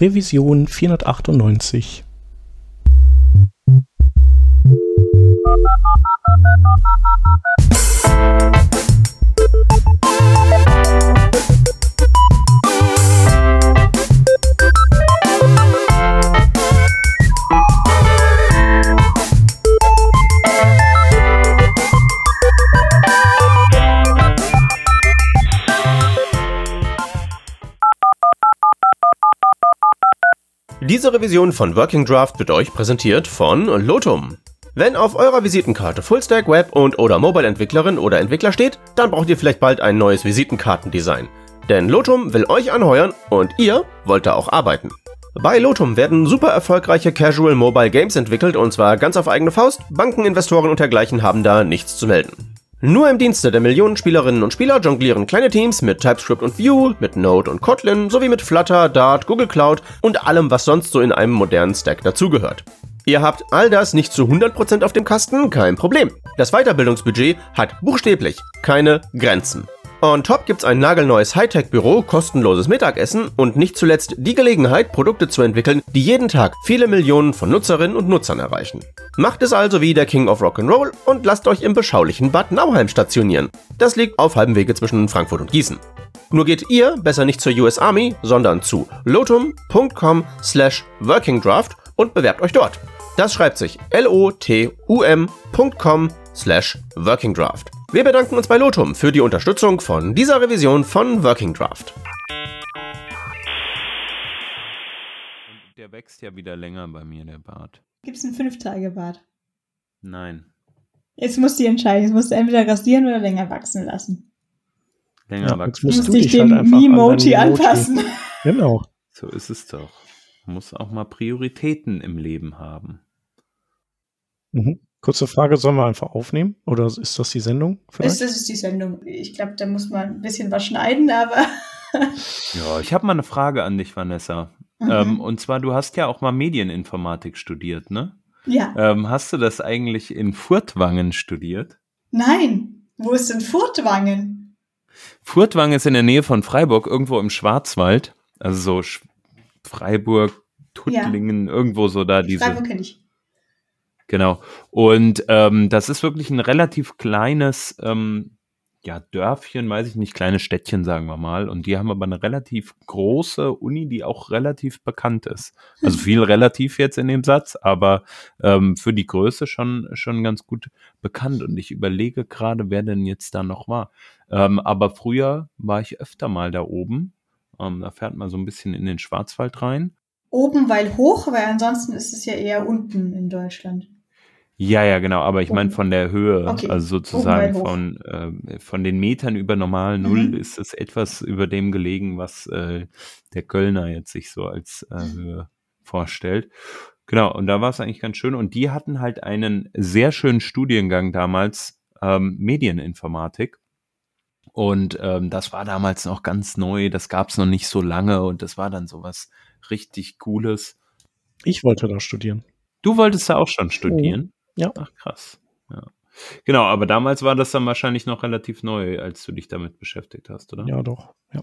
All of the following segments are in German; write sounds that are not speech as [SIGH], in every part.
Revision 498. Diese Revision von Working Draft wird euch präsentiert von Lotum. Wenn auf eurer Visitenkarte Fullstack Web und oder Mobile Entwicklerin oder Entwickler steht, dann braucht ihr vielleicht bald ein neues Visitenkartendesign. Denn Lotum will euch anheuern und ihr wollt da auch arbeiten. Bei Lotum werden super erfolgreiche Casual Mobile Games entwickelt und zwar ganz auf eigene Faust. Banken, Investoren und dergleichen haben da nichts zu melden. Nur im Dienste der Millionen Spielerinnen und Spieler jonglieren kleine Teams mit TypeScript und Vue, mit Node und Kotlin sowie mit Flutter, Dart, Google Cloud und allem, was sonst so in einem modernen Stack dazugehört. Ihr habt all das nicht zu 100% auf dem Kasten, kein Problem. Das Weiterbildungsbudget hat buchstäblich keine Grenzen. On top gibt's ein nagelneues Hightech-Büro, kostenloses Mittagessen und nicht zuletzt die Gelegenheit, Produkte zu entwickeln, die jeden Tag viele Millionen von Nutzerinnen und Nutzern erreichen. Macht es also wie der King of Rock'n'Roll und lasst euch im beschaulichen Bad Nauheim stationieren. Das liegt auf halbem Wege zwischen Frankfurt und Gießen. Nur geht ihr besser nicht zur US Army, sondern zu lotum.com slash workingdraft und bewerbt euch dort. Das schreibt sich lotum.com slash workingdraft. Wir bedanken uns bei Lotum für die Unterstützung von dieser Revision von Working Draft. Der wächst ja wieder länger bei mir, der Bart. Gibt es einen Fünf-Tage-Bart? Nein. Jetzt musst du entscheiden. Jetzt musst du entweder rasieren oder länger wachsen lassen. Länger Ja, wachsen. jetzt Du musst du dich dich dem halt einfach an Mimoji Emoji- anpassen. [LAUGHS] Genau. So ist es doch. Man muss auch mal Prioritäten im Leben haben. Mhm. Kurze Frage, sollen wir einfach aufnehmen? Oder ist das die Sendung? Das, Vielleicht? das ist die Sendung. Ich glaube, da muss man ein bisschen was schneiden, aber. [LAUGHS] Ja, ich habe mal eine Frage an dich, Vanessa. Mhm. Ähm, und zwar, du hast ja auch mal Medieninformatik studiert, ne? ja. Ähm, hast du das eigentlich in Furtwangen studiert? Nein. Wo ist denn Furtwangen? Furtwangen ist in der Nähe von Freiburg, irgendwo im Schwarzwald. Also so Sch Freiburg, Tuttlingen, irgendwo so da diese. Freiburg kenne ich. Genau. Und ähm, das ist wirklich ein relativ kleines, ähm, ja, Dörfchen, weiß ich nicht, kleines Städtchen, sagen wir mal. Und die haben aber eine relativ große Uni, die auch relativ bekannt ist. Also viel relativ jetzt in dem Satz, aber ähm, für die Größe schon, schon ganz gut bekannt. Und ich überlege gerade, wer denn jetzt da noch war. Ähm, aber früher war ich öfter mal da oben. Ähm, da fährt man so ein bisschen in den Schwarzwald rein. Oben, weil hoch, weil ansonsten ist es ja eher unten in Deutschland. Ja, ja, genau, aber ich meine von der Höhe, Okay. also sozusagen von, äh, von den Metern über normal Null Mhm. ist es etwas über dem gelegen, was äh, der Kölner jetzt sich so als äh, Höhe vorstellt. Genau, und da war es eigentlich ganz schön. Und die hatten halt einen sehr schönen Studiengang damals, ähm, Medieninformatik. Und ähm, das war damals noch ganz neu, das gab es noch nicht so lange und das war dann sowas richtig Cooles. Ich wollte da studieren. Du wolltest da auch schon studieren? Ja. Ach, krass. Ja. Genau, aber damals war das dann wahrscheinlich noch relativ neu, als du dich damit beschäftigt hast, oder? Ja, doch. Ja.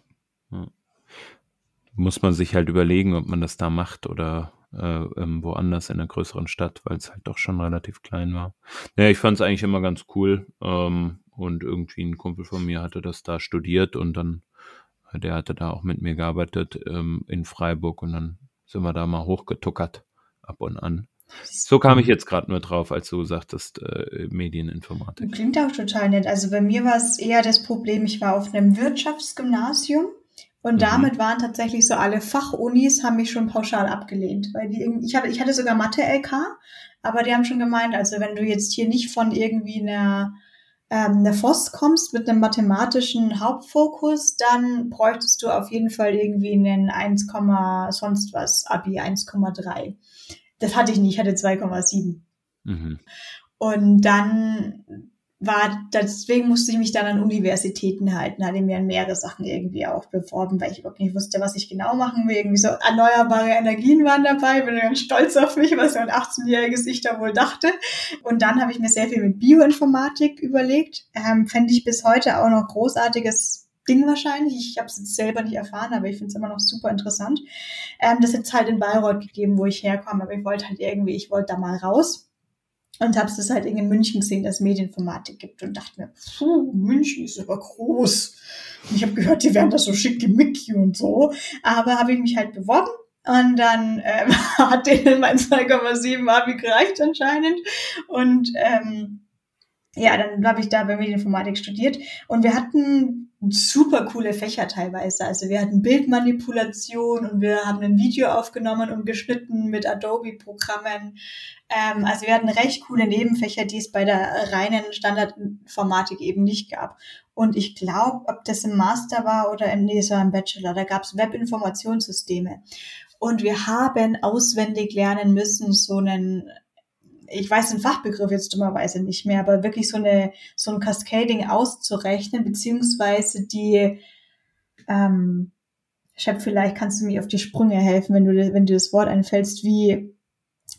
Muss man sich halt überlegen, ob man das da macht oder äh, ähm, woanders in einer größeren Stadt, weil es halt doch schon relativ klein war. Naja, ich fand es eigentlich immer ganz cool. Ähm, und irgendwie ein Kumpel von mir hatte das da studiert und dann, der hatte da auch mit mir gearbeitet ähm, in Freiburg und dann sind wir da mal hochgetuckert ab und an. So kam ich jetzt gerade nur drauf, als du sagtest, äh, Medieninformatik. Klingt auch total nett. Also bei mir war es eher das Problem, ich war auf einem Wirtschaftsgymnasium und Mhm. damit waren tatsächlich so alle Fachunis haben mich schon pauschal abgelehnt, weil die ich hatte, ich hatte sogar Mathe-LK, aber die haben schon gemeint, also wenn du jetzt hier nicht von irgendwie einer ähm, FOS kommst mit einem mathematischen Hauptfokus, dann bräuchtest du auf jeden Fall irgendwie einen 1, sonst was, Abi 1,3. Das hatte ich nicht, ich hatte 2,7. Mhm. Und dann war, deswegen musste ich mich dann an Universitäten halten, hatte mir an mehrere Sachen irgendwie auch beworben, weil ich überhaupt nicht wusste, was ich genau machen will. Irgendwie so erneuerbare Energien waren dabei, bin ganz stolz auf mich, was so ein 18-jähriges Ich da wohl dachte. Und dann habe ich mir sehr viel mit Bioinformatik überlegt. Ähm, Fände ich bis heute auch noch großartiges Ding wahrscheinlich. Ich habe es jetzt selber nicht erfahren, aber ich finde es immer noch super interessant. Ähm, das jetzt halt in Bayreuth gegeben, wo ich herkomme, aber ich wollte halt irgendwie, ich wollte da mal raus und habe es halt in München gesehen, dass es Medieninformatik gibt und dachte mir, puh, München ist aber groß. Und ich habe gehört, die werden da so schickimicki und so. Aber habe ich mich halt beworben und dann ähm, [LAUGHS] hat denen mein 2,7 Abi gereicht anscheinend. Und ähm, ja, dann habe ich da bei Medieninformatik studiert und wir hatten super coole Fächer teilweise. Also wir hatten Bildmanipulation und wir haben ein Video aufgenommen und geschnitten mit Adobe-Programmen. Ähm, also wir hatten recht coole Nebenfächer, die es bei der reinen Standardinformatik eben nicht gab. Und ich glaube, ob das im Master war oder im, nee, es im Bachelor, da gab es Webinformationssysteme. Und wir haben auswendig lernen müssen, so einen ich weiß den Fachbegriff jetzt dummerweise nicht mehr, aber wirklich so eine so ein Cascading auszurechnen, beziehungsweise die ähm, Chef, vielleicht kannst du mir auf die Sprünge helfen, wenn du wenn du das Wort einfällst, wie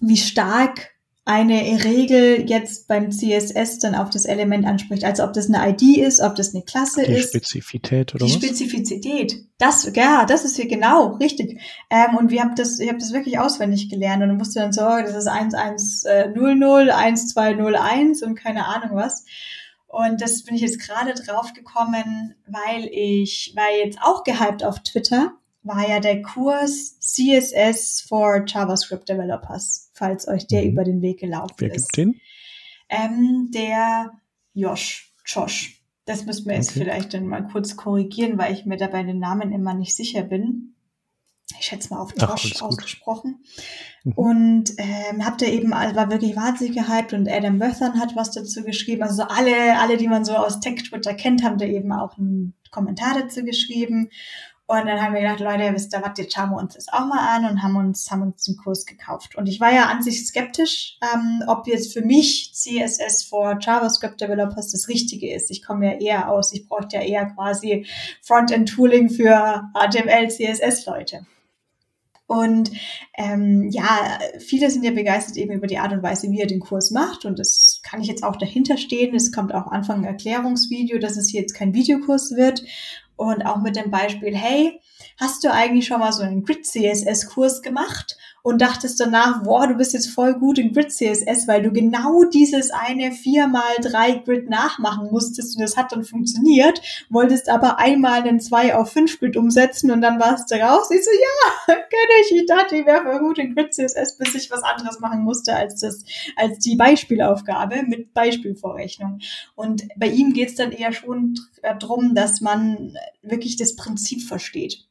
wie stark eine Regel jetzt beim CSS dann auf das Element anspricht. Also ob das eine ID ist, ob das eine Klasse Die ist. Spezifität oder Die was? Spezifizität. Das, ja, das ist hier genau, richtig. Ähm, und wir haben das, ich habe das wirklich auswendig gelernt und musste dann so, das ist 1100, 1201 und keine Ahnung was. Und das bin ich jetzt gerade drauf gekommen, weil ich war jetzt auch gehypt auf Twitter, war ja der Kurs CSS for JavaScript Developers, falls euch der Mhm. über den Weg gelaufen Wer ist. gibt den? Ähm, der Josh, Josh. Das müssen wir jetzt Okay. vielleicht dann mal kurz korrigieren, weil ich mir dabei den Namen immer nicht sicher bin. Ich schätze mal auf Ach, Josh gut. ausgesprochen. Mhm. Und ähm, habt ihr eben, also war wirklich wahnsinnig gehypt und Adam Böthern hat was dazu geschrieben. Also so alle, alle, die man so aus Tech-Twitter kennt, haben da eben auch einen Kommentar dazu geschrieben. Und dann haben wir gedacht, Leute, wisst ihr was, jetzt schauen wir uns das auch mal an und haben uns, haben uns den Kurs gekauft. Und ich war ja an sich skeptisch, ähm, ob jetzt für mich CSS for JavaScript Developers das Richtige ist. Ich komme ja eher aus, ich bräuchte ja eher quasi Frontend-Tooling für HTML, CSS-Leute. Und ähm, ja, viele sind ja begeistert eben über die Art und Weise, wie er den Kurs macht. Und das kann ich jetzt auch dahinter stehen. Es kommt auch Anfang ein Erklärungsvideo, dass es hier jetzt kein Videokurs wird. Und auch mit dem Beispiel, hey, hast du eigentlich schon mal so einen Grid-CSS-Kurs gemacht und dachtest danach, boah, du bist jetzt voll gut in Grid-CSS, weil du genau dieses eine 4x3 Grid nachmachen musstest und das hat dann funktioniert, wolltest aber einmal einen 2 auf 5 Grid umsetzen und dann warst du raus. Ich so, ja, [LAUGHS] kenne ich. Ich dachte, ich wäre voll gut in Grid-CSS, bis ich was anderes machen musste als das, als die Beispielaufgabe mit Beispielvorrechnung. Und bei ihm geht's dann eher schon darum, dass man wirklich das Prinzip versteht.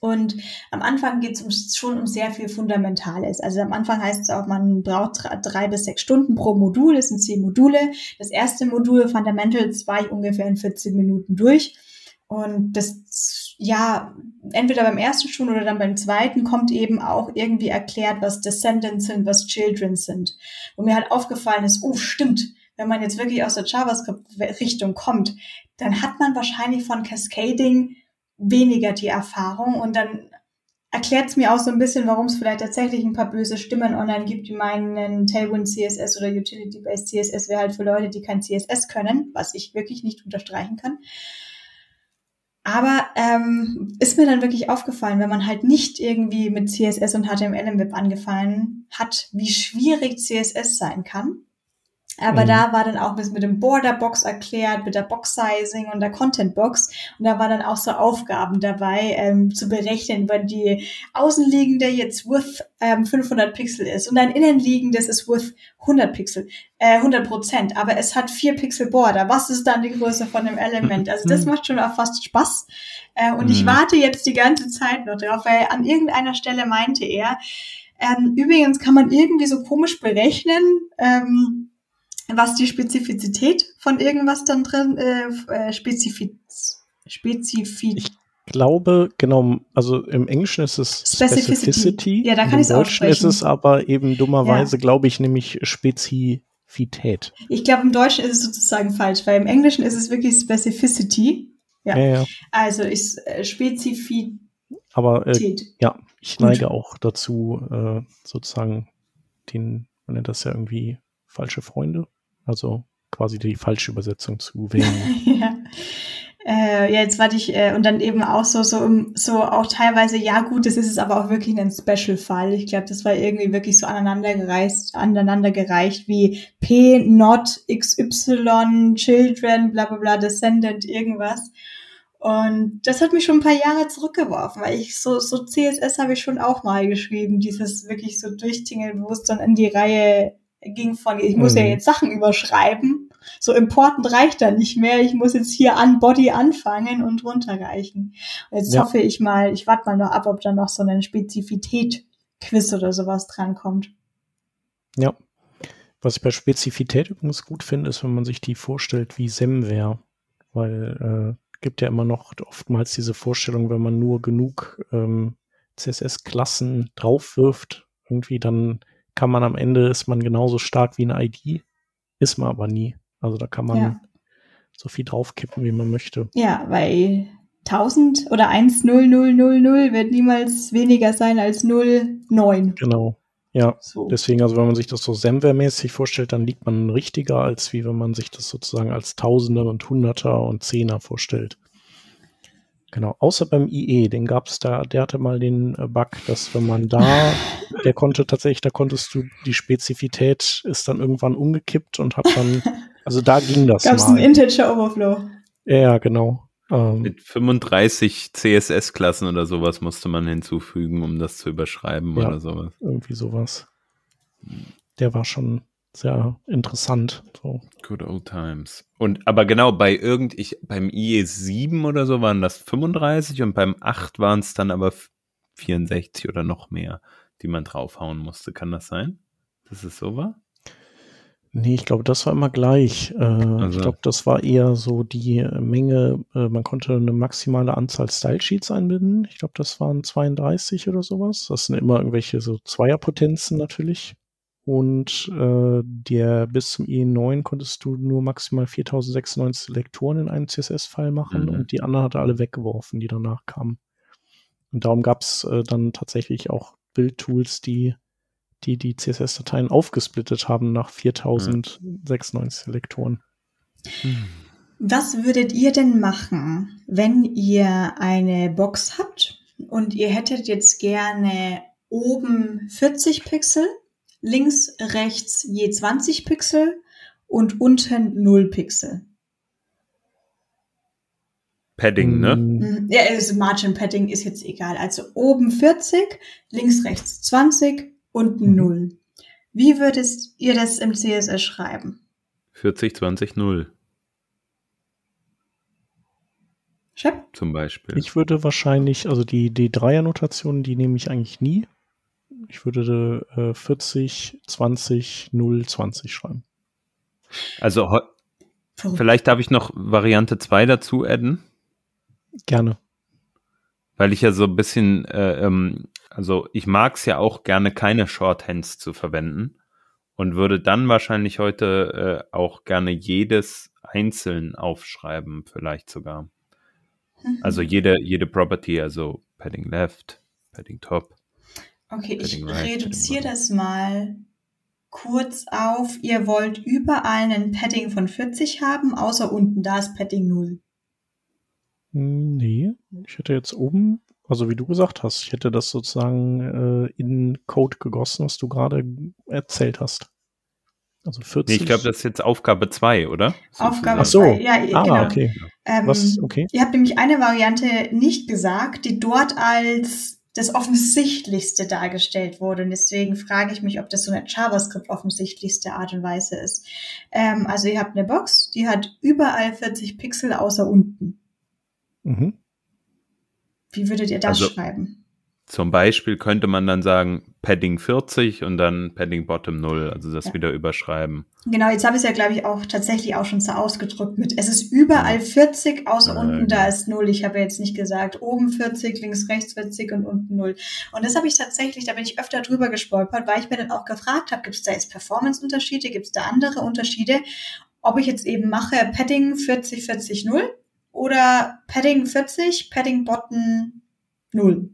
Und am Anfang geht es schon um sehr viel Fundamentales. Also am Anfang heißt es auch, man braucht drei, bis sechs Stunden pro Modul. Es sind zehn Module. Das erste Modul, Fundamentals, war ich ungefähr in 14 Minuten durch. Und das, ja, entweder beim ersten schon oder dann beim zweiten kommt eben auch irgendwie erklärt, was Descendants sind, was Children sind. Und mir halt aufgefallen ist, oh, stimmt, wenn man jetzt wirklich aus der JavaScript-Richtung kommt, dann hat man wahrscheinlich von Cascading weniger die Erfahrung und dann erklärt es mir auch so ein bisschen, warum es vielleicht tatsächlich ein paar böse Stimmen online gibt, die meinen Tailwind CSS oder Utility-Based CSS wäre halt für Leute, die kein CSS können, was ich wirklich nicht unterstreichen kann. Aber ähm, ist mir dann wirklich aufgefallen, wenn man halt nicht irgendwie mit CSS und HTML im Web angefangen hat, wie schwierig CSS sein kann. Aber Mhm. da war dann auch mit dem Border Box erklärt, mit der Box Sizing und der Content Box. Und da war dann auch so Aufgaben dabei, ähm, zu berechnen, wenn die außenliegende jetzt with ähm, 500 Pixel ist und ein innenliegendes ist with 100 Pixel, äh, 100 Prozent. Aber es hat 4 Pixel Border. Was ist dann die Größe von dem Element? Also das [LAUGHS] macht schon auch fast Spaß. Äh, und ich Mhm. warte jetzt die ganze Zeit noch drauf, weil an irgendeiner Stelle meinte er, ähm, übrigens kann man irgendwie so komisch berechnen, ähm, was die Spezifizität von irgendwas dann drin, äh, äh, Spezifiz, Spezifität. Ich glaube, genau, also im Englischen ist es Specificity. Specificity. Ja, da kann und ich's Im Deutschen ist aussprechen. es aber eben dummerweise, glaube ich, nämlich Spezifität. Ich glaube, im Deutschen ist es sozusagen falsch, weil im Englischen ist es wirklich Specificity. Ja. Ja, ja. Also ist äh, Spezifität. Aber äh, ja, ich Gut. neige auch dazu, äh, sozusagen den, man nennt das ja irgendwie falsche Freunde, also quasi die falsche Übersetzung zu wählen. [LAUGHS] ja. Äh, ja, jetzt warte ich, äh, und dann eben auch so, so, so auch teilweise, ja gut, das ist es aber auch wirklich ein Special-Fall. Ich glaube, das war irgendwie wirklich so aneinandergereicht, aneinandergereicht wie P, Not, XY, Children, bla bla bla, Descendant, irgendwas. Und das hat mich schon ein paar Jahre zurückgeworfen, weil ich so, so CSS habe ich schon auch mal geschrieben, dieses wirklich so durchtingeln, wo es dann in die Reihe ging von, ich muss mhm. ja jetzt Sachen überschreiben. So important reicht da nicht mehr. Ich muss jetzt hier an Body anfangen und runterreichen. Und jetzt ja. hoffe ich mal, ich warte mal noch ab, ob da noch so eine Spezifität-Quiz oder sowas drankommt. Ja. Was ich bei Spezifität übrigens gut finde, ist, wenn man sich die vorstellt wie Semware. Weil äh, gibt ja immer noch oftmals diese Vorstellung, wenn man nur genug ähm, CSS-Klassen draufwirft, irgendwie dann kann man am Ende, ist man genauso stark wie eine ID, ist man aber nie. Also da kann man ja. so viel draufkippen, wie man möchte. Ja, weil 1000 oder 10000 wird niemals weniger sein als 09. Genau. Ja, so. deswegen, also wenn man sich das so Semver-mäßig vorstellt, dann liegt man richtiger, als wie wenn man sich das sozusagen als Tausender und Hunderter und Zehner vorstellt. Genau, außer beim IE, den gab es da, der hatte mal den äh, Bug, dass wenn man da, [LAUGHS] der konnte tatsächlich, da konntest du, die Spezifität ist dann irgendwann umgekippt und hat dann, [LAUGHS] also da ging das. Gab es einen Integer Overflow? Ja, genau. Ähm, Mit 35 CSS-Klassen oder sowas musste man hinzufügen, um das zu überschreiben ja, oder sowas. Irgendwie sowas. Der war schon sehr interessant. So. Good old times. Und aber genau, bei irgend, ich, beim IE7 oder so waren das 35 und beim 8 waren es dann aber 64 oder noch mehr, die man draufhauen musste. Kann das sein? Dass es so war? Nee, ich glaube, das war immer gleich. Äh, also. Ich glaube, das war eher so die Menge, äh, man konnte eine maximale Anzahl Style-Sheets einbinden. Ich glaube, das waren 32 oder sowas. Das sind immer irgendwelche so Zweierpotenzen natürlich. Und äh, der bis zum E9 konntest du nur maximal 4096 Selektoren in einem CSS-File machen mhm. und die anderen hat er alle weggeworfen, die danach kamen. Und darum gab es äh, dann tatsächlich auch Bildtools, die die die CSS-Dateien aufgesplittet haben nach 4096 Selektoren. Was würdet ihr denn machen, wenn ihr eine Box habt und ihr hättet jetzt gerne oben 40 Pixel, links, rechts je 20 Pixel und unten 0 Pixel? Padding, ne? Mhm. Ja, also Margin Padding ist jetzt egal. Also oben 40, links, rechts 20, und mhm. 0. Wie würdest ihr das im CSS schreiben? 40, 20, 0. Shep? Zum Beispiel. Ich würde wahrscheinlich, also die, die Dreier-Notation, die nehme ich eigentlich nie. Ich würde äh, 40, 20, 0, 20 schreiben. Also vielleicht darf ich noch Variante 2 dazu adden. Gerne. Weil ich ja so ein bisschen äh, ähm, also ich mag es ja auch gerne, keine Shorthands zu verwenden und würde dann wahrscheinlich heute äh, auch gerne jedes einzeln aufschreiben, vielleicht sogar. Mhm. Also jede, jede Property, also Padding Left, Padding Top. Okay, ich reduziere das mal kurz auf. Ihr wollt überall einen Padding von 40 haben, außer unten, da ist Padding 0. Hm, nee, ich hätte jetzt oben also wie du gesagt hast, ich hätte das sozusagen äh, in Code gegossen, was du gerade erzählt hast. Also 40. Nee, ich glaube, das ist jetzt Aufgabe 2, oder? Aufgabe 2, so. ja, ah, genau. Okay. Ähm, was, okay. Ihr habt nämlich eine Variante nicht gesagt, die dort als das Offensichtlichste dargestellt wurde. Und deswegen frage ich mich, ob das so eine JavaScript offensichtlichste Art und Weise ist. Ähm, also ihr habt eine Box, die hat überall 40 Pixel außer unten. Mhm. Wie würdet ihr das also, schreiben? Zum Beispiel könnte man dann sagen Padding 40 und dann Padding Bottom 0, also das ja. wieder überschreiben. Genau, jetzt habe ich es ja, glaube ich, auch tatsächlich auch schon so ausgedrückt mit, es ist überall 40, außer ja, unten, da ist 0. Ich habe ja jetzt nicht gesagt, oben 40, links, rechts 40 und unten 0. Und das habe ich tatsächlich, da bin ich öfter drüber gestolpert, weil ich mir dann auch gefragt habe, gibt es da jetzt Performance-Unterschiede, gibt es da andere Unterschiede, ob ich jetzt eben mache Padding 40, 40, 0 oder Padding 40, Padding Bottom 0.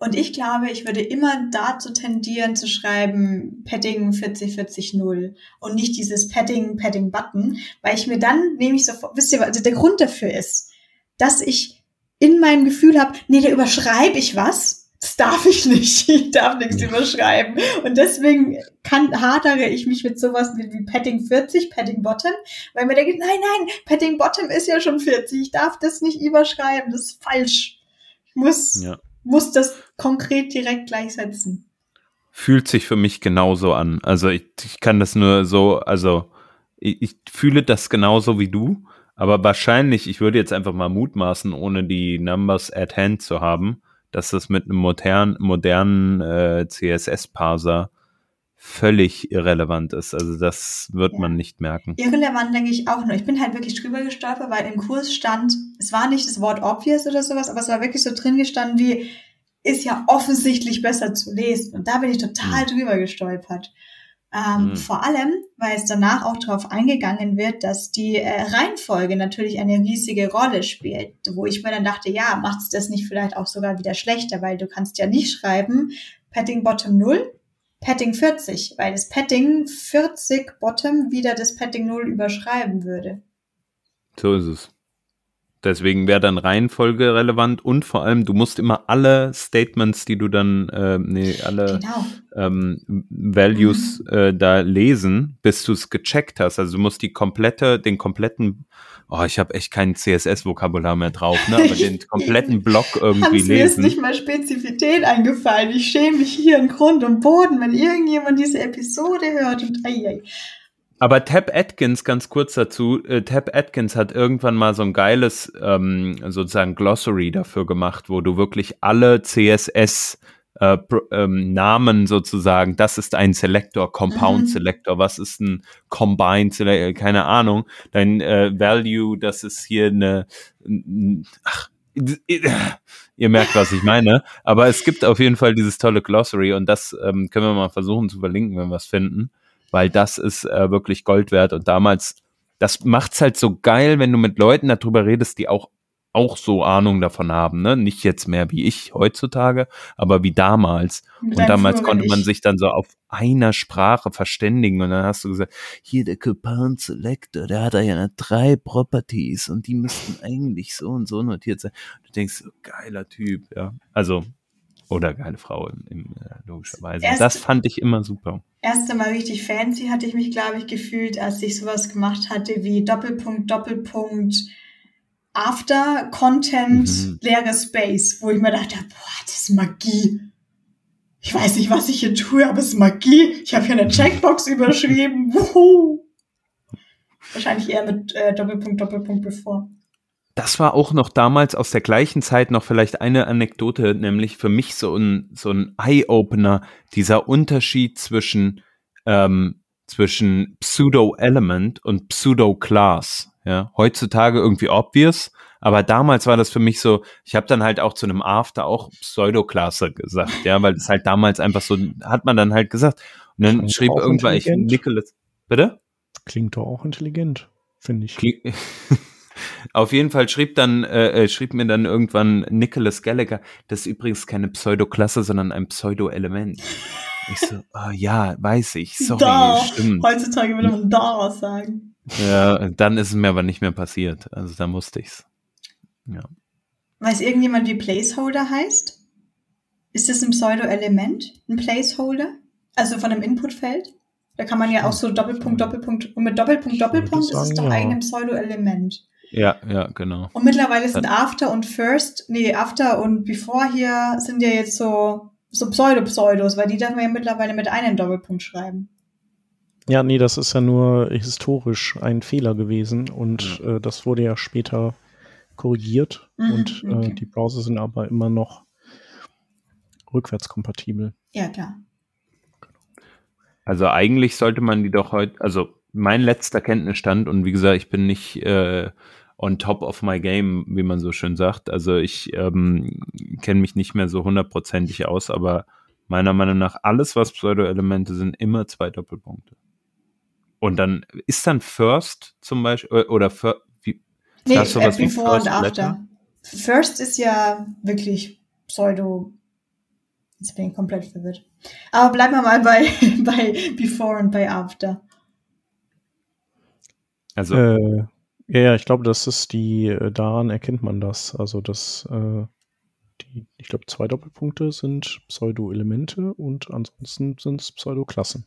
Und ich glaube, ich würde immer dazu tendieren zu schreiben Padding 40400 und nicht dieses Padding, Padding Button, weil ich mir dann nämlich so, wisst ihr, also der Grund dafür ist, dass ich in meinem Gefühl habe, nee, da überschreibe ich was. Das darf ich nicht. [LAUGHS] Ich darf nichts überschreiben. Und deswegen kann, hadere ich mich mit sowas wie, wie Padding 40, Padding Bottom, weil mir denke, nein, nein, Padding Bottom ist ja schon 40. Ich darf das nicht überschreiben. Das ist falsch. Ich muss ja muss das konkret direkt gleichsetzen. Fühlt sich für mich genauso an. Also ich, ich kann das nur so, also ich, ich fühle das genauso wie du, aber wahrscheinlich, ich würde jetzt einfach mal mutmaßen, ohne die Numbers at hand zu haben, dass das mit einem modern, modernen äh, CSS-Parser völlig irrelevant ist. Also das wird ja. man nicht merken. Irrelevant denke ich auch nur. Ich bin halt wirklich drüber gestolpert, weil im Kurs stand, es war nicht das Wort obvious oder sowas, aber es war wirklich so drin gestanden wie, ist ja offensichtlich besser zu lesen. Und da bin ich total mhm. drüber gestolpert. Ähm, mhm. Vor allem, weil es danach auch darauf eingegangen wird, dass die äh, Reihenfolge natürlich eine riesige Rolle spielt. Wo ich mir dann dachte, ja, macht es das nicht vielleicht auch sogar wieder schlechter, weil du kannst ja nicht schreiben, Padding Bottom 0, Padding 40, weil das Padding 40 Bottom wieder das Padding 0 überschreiben würde. So ist es. Deswegen wäre dann Reihenfolge relevant und vor allem, du musst immer alle Statements, die du dann, äh, nee, alle genau. ähm, Values mhm. äh, da lesen, bis du es gecheckt hast. Also du musst die komplette, den kompletten oh, ich habe echt kein CSS-Vokabular mehr drauf, ne? aber den [LAUGHS] kompletten Block irgendwie lesen. Mir ist nicht mal Spezifität eingefallen. Ich schäme mich hier in Grund und Boden, wenn irgendjemand diese Episode hört und ai, ai. Aber Tab Atkins, ganz kurz dazu, äh, Tab Atkins hat irgendwann mal so ein geiles ähm, sozusagen Glossary dafür gemacht, wo du wirklich alle CSS äh, ähm, Namen sozusagen, das ist ein Selector, Compound mhm. Selector, was ist ein Combined Selector, keine Ahnung, dein äh, Value, das ist hier eine, ach, [LAUGHS] ihr merkt, was ich meine, aber es gibt auf jeden Fall dieses tolle Glossary und das ähm, können wir mal versuchen zu verlinken, wenn wir es finden, weil das ist äh, wirklich Gold wert und damals das macht's halt so geil, wenn du mit Leuten darüber redest, die auch auch so Ahnung davon haben, ne? Nicht jetzt mehr wie ich heutzutage, aber wie damals. Mit und damals konnte man sich dann so auf einer Sprache verständigen und dann hast du gesagt, hier der Coupon Selector, der hat da ja drei Properties und die müssten eigentlich so und so notiert sein. Du denkst, geiler Typ, ja. Also, oder geile Frau im, im äh, logischerweise. Erste, das fand ich immer super. Erste Mal richtig fancy hatte ich mich, glaube ich, gefühlt, als ich sowas gemacht hatte wie Doppelpunkt, Doppelpunkt, After Content mhm. leere Space, wo ich mir dachte, boah, das ist Magie. Ich weiß nicht, was ich hier tue, aber es ist Magie. Ich habe hier eine Checkbox [LAUGHS] überschrieben. Wuhu. Wahrscheinlich eher mit äh, Doppelpunkt, Doppelpunkt bevor. Das war auch noch damals aus der gleichen Zeit noch vielleicht eine Anekdote, nämlich für mich so ein, so ein Eye-Opener, dieser Unterschied zwischen, ähm, zwischen Pseudo-Element und Pseudo-Class. Ja, heutzutage irgendwie obvious, aber damals war das für mich so, ich habe dann halt auch zu einem After auch Pseudoklasse gesagt, ja, weil das halt damals einfach so, hat man dann halt gesagt. Und dann Klingt schrieb irgendwann ich Nicholas, bitte? Klingt doch auch intelligent, finde ich. [LAUGHS] Auf jeden Fall schrieb dann, äh, äh, schrieb mir dann irgendwann Nicholas Gallagher, das ist übrigens keine Pseudoklasse, sondern ein Pseudo-Element. Ich so, oh, ja, weiß ich, sorry, da. stimmt. Heutzutage würde man daraus sagen. Ja, dann ist es mir aber nicht mehr passiert. Also da musste ich's. Ja. Weiß irgendjemand, wie Placeholder heißt? Ist das ein Pseudo-Element? Ein Placeholder? Also von einem Inputfeld? Da kann man ja auch so Doppelpunkt, Doppelpunkt und mit Doppelpunkt, Doppelpunkt ist es doch ja. eigentlich ein Pseudo-Element. Ja, ja, genau. Und mittlerweile sind After und First, nee, After und Before hier sind ja jetzt so, so Pseudo-Pseudos, weil die darf man ja mittlerweile mit einem Doppelpunkt schreiben. Ja, nee, das ist ja nur historisch ein Fehler gewesen und äh, das wurde ja später korrigiert mhm, und äh, okay. äh, die Browser sind aber immer noch rückwärtskompatibel. Ja, klar. Also eigentlich sollte man die doch heute, also mein letzter Kenntnisstand und wie gesagt, ich bin nicht äh, on top of my game, wie man so schön sagt. Also ich ähm, kenne mich nicht mehr so hundertprozentig aus, aber meiner Meinung nach alles, was Pseudo-Elemente sind, immer zwei Doppelpunkte. Und dann ist dann First zum Beispiel oder für, wie nee, sowas wie Before First und After. Letter? First ist ja wirklich Pseudo Jetzt bin ich komplett verwirrt. Aber bleiben wir mal bei, [LAUGHS] bei Before und bei After. Also. Äh, ja, ja, ich glaube, das ist die, äh, daran erkennt man das. Also, dass äh, die, ich glaube, zwei Doppelpunkte sind Pseudo-Elemente und ansonsten sind es Pseudo-Klassen.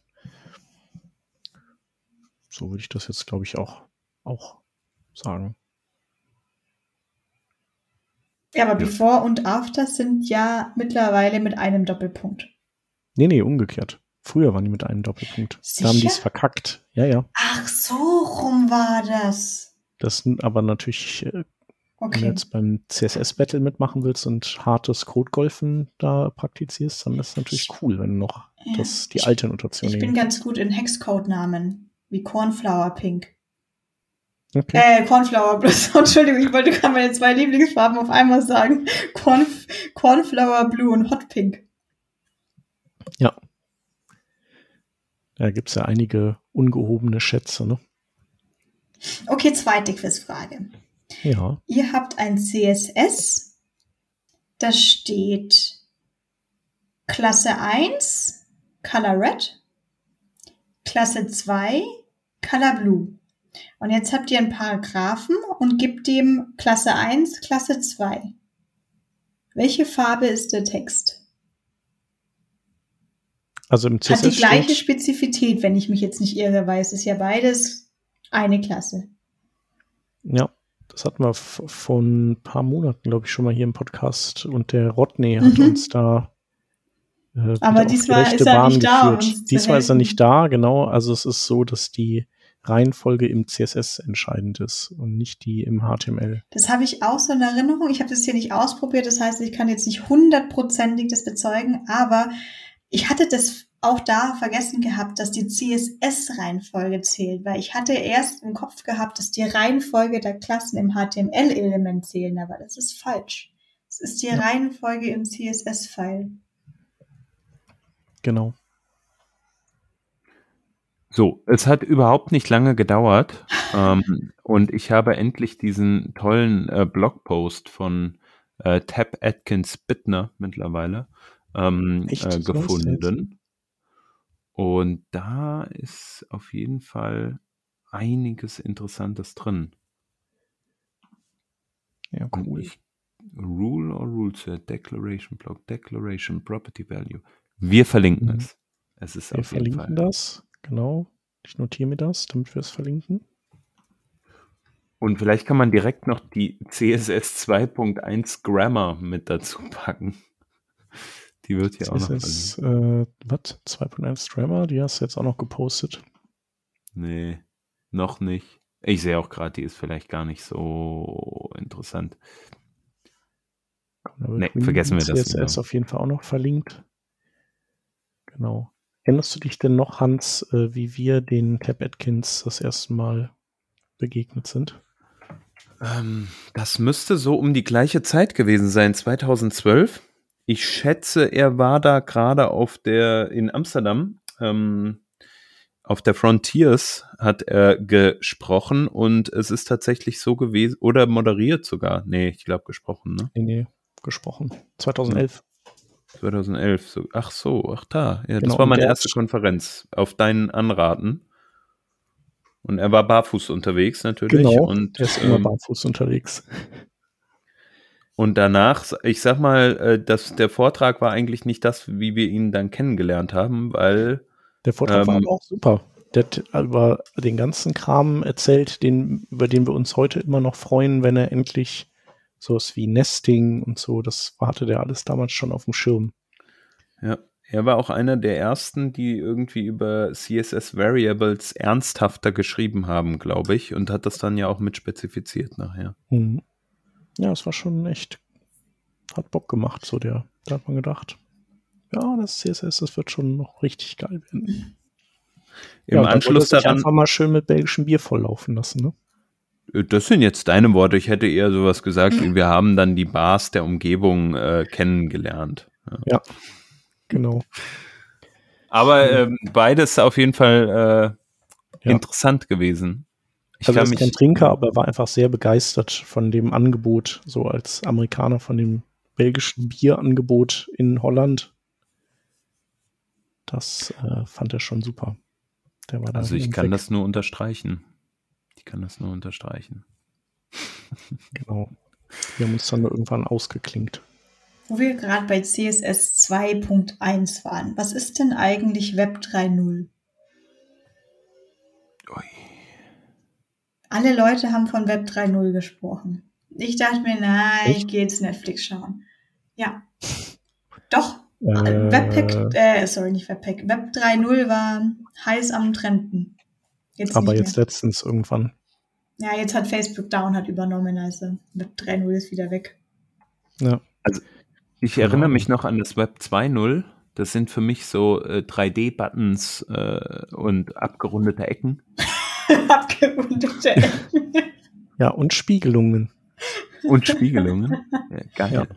So würde ich das jetzt, glaube ich, auch, auch sagen. Ja, aber ja. Before und After sind ja mittlerweile mit einem Doppelpunkt. Nee, nee, umgekehrt. Früher waren die mit einem Doppelpunkt. Sicher? Da haben die es verkackt. Ja, ja. Ach, so rum war das. Das aber natürlich, äh, okay. wenn du jetzt beim CSS-Battle mitmachen willst und hartes Codegolfen da praktizierst, dann ist es natürlich cool, wenn du noch ja. das, die alte Notation Ich bin ganz gut in Hexcode-Namen, wie Cornflower Pink. Okay. Äh, Cornflower Plus. [LAUGHS] Entschuldigung, ich wollte gerade meine zwei Lieblingsfarben auf einmal sagen. Cornf Cornflower Blue und Hot Pink. Ja. Da gibt es ja einige ungehobene Schätze, ne? Okay, zweite Quizfrage. Ja. Ihr habt ein CSS, da steht Klasse 1, Color Red, Klasse 2, Color Blue. Und jetzt habt ihr einen Paragraphen und gebt dem Klasse 1, Klasse 2. Welche Farbe ist der Text? Also im CSS Hat die gleiche Spezifität, wenn ich mich jetzt nicht irre, weil es ist ja beides eine Klasse. Ja, das hatten wir vor ein paar Monaten, glaube ich, schon mal hier im Podcast und der Rodney hat mhm. uns da äh, Aber diesmal ist er Bahn nicht da. Diesmal ist er nicht da, genau. Also es ist so, dass die Reihenfolge im CSS entscheidend ist und nicht die im HTML. Das habe ich auch so in Erinnerung. Ich habe das hier nicht ausprobiert, das heißt, ich kann jetzt nicht hundertprozentig das bezeugen, aber ich hatte das auch da vergessen gehabt, dass die CSS-Reihenfolge zählt, weil ich hatte erst im Kopf gehabt, dass die Reihenfolge der Klassen im HTML-Element zählen, aber das ist falsch. Es ist die ja. Reihenfolge im CSS-File. Genau. So, es hat überhaupt nicht lange gedauert [LAUGHS] ähm, und ich habe endlich diesen tollen äh, Blogpost von äh, Tab Atkins Bittner mittlerweile ähm, äh, gefunden. Und da ist auf jeden Fall einiges Interessantes drin. Ja, cool. Ich, Rule or Rule Set, Declaration Block, Declaration, Property Value. Wir verlinken mhm. es. Es ist wir auf jeden verlinken Fall. das. Genau. Ich notiere mir das, damit wir es verlinken. Und vielleicht kann man direkt noch die CSS 2.1 Grammar mit dazu packen. Die wird hier CSS, auch noch. Äh, was? 2.1 Grammar? Die hast du jetzt auch noch gepostet. Nee, noch nicht. Ich sehe auch gerade, die ist vielleicht gar nicht so interessant. Nee, vergessen wir das. CSS auf jeden Fall auch noch verlinkt. Genau. Erinnerst du dich denn noch, Hans, äh, wie wir den Tab Atkins das erste Mal begegnet sind? Ähm, das müsste so um die gleiche Zeit gewesen sein, 2012. Ich schätze, er war da gerade auf der in Amsterdam, ähm, auf der Frontiers hat er gesprochen und es ist tatsächlich so gewesen, oder moderiert sogar. Nee, ich glaube gesprochen, ne? Nee, nee, gesprochen. 2011. 2011. So, ach so, ach da. Ja, genau, das war meine erste Konferenz auf deinen Anraten. Und er war barfuß unterwegs natürlich. Genau, und, er ist immer ähm, barfuß unterwegs. Und danach, ich sag mal, äh, dass der Vortrag war eigentlich nicht das, wie wir ihn dann kennengelernt haben, weil. Der Vortrag ähm, war aber auch super. Der hat über den ganzen Kram erzählt, den, über den wir uns heute immer noch freuen, wenn er endlich sowas wie Nesting und so, das hatte der alles damals schon auf dem Schirm. Ja, er war auch einer der ersten, die irgendwie über CSS Variables ernsthafter geschrieben haben, glaube ich, und hat das dann ja auch mit spezifiziert nachher. Mhm. Ja, es war schon echt, hat Bock gemacht, so der, da hat man gedacht, ja, das CSS, das wird schon noch richtig geil werden. Im ja, Anschluss daran einfach mal schön mit belgischem Bier volllaufen lassen, ne? Das sind jetzt deine Worte. Ich hätte eher sowas gesagt, wie wir haben dann die Bars der Umgebung äh, kennengelernt. Ja. ja, genau. Aber ähm, beides auf jeden Fall äh, ja. interessant gewesen. Ich also er ist kein Trinker, aber er war einfach sehr begeistert von dem Angebot, so als Amerikaner von dem belgischen Bierangebot in Holland. Das äh, fand er schon super. also ich kann weg. das nur unterstreichen. Ich kann das nur unterstreichen. [LAUGHS] genau. Wir haben uns dann irgendwann ausgeklinkt. Wo wir gerade bei CSS 2.1 waren. Was ist denn eigentlich Web 3.0? Alle Leute haben von Web 3.0 gesprochen. Ich dachte mir, nein, Echt? ich gehe jetzt Netflix schauen. Ja. Doch. Äh, Webpack, äh, sorry, nicht Webpack. Web 3.0 war heiß am Trenden. Jetzt aber jetzt letztens irgendwann. Ja, jetzt hat Facebook Down hat übernommen, also Web 3.0 ist wieder weg. Ja. Also ich erinnere mich noch an das Web 2.0. Das sind für mich so äh, 3D-Buttons äh, und abgerundete Ecken. [LAUGHS] abgerundete Ecken. [LAUGHS] ja, und Spiegelungen. Und Spiegelungen. Ja, geil. Ja.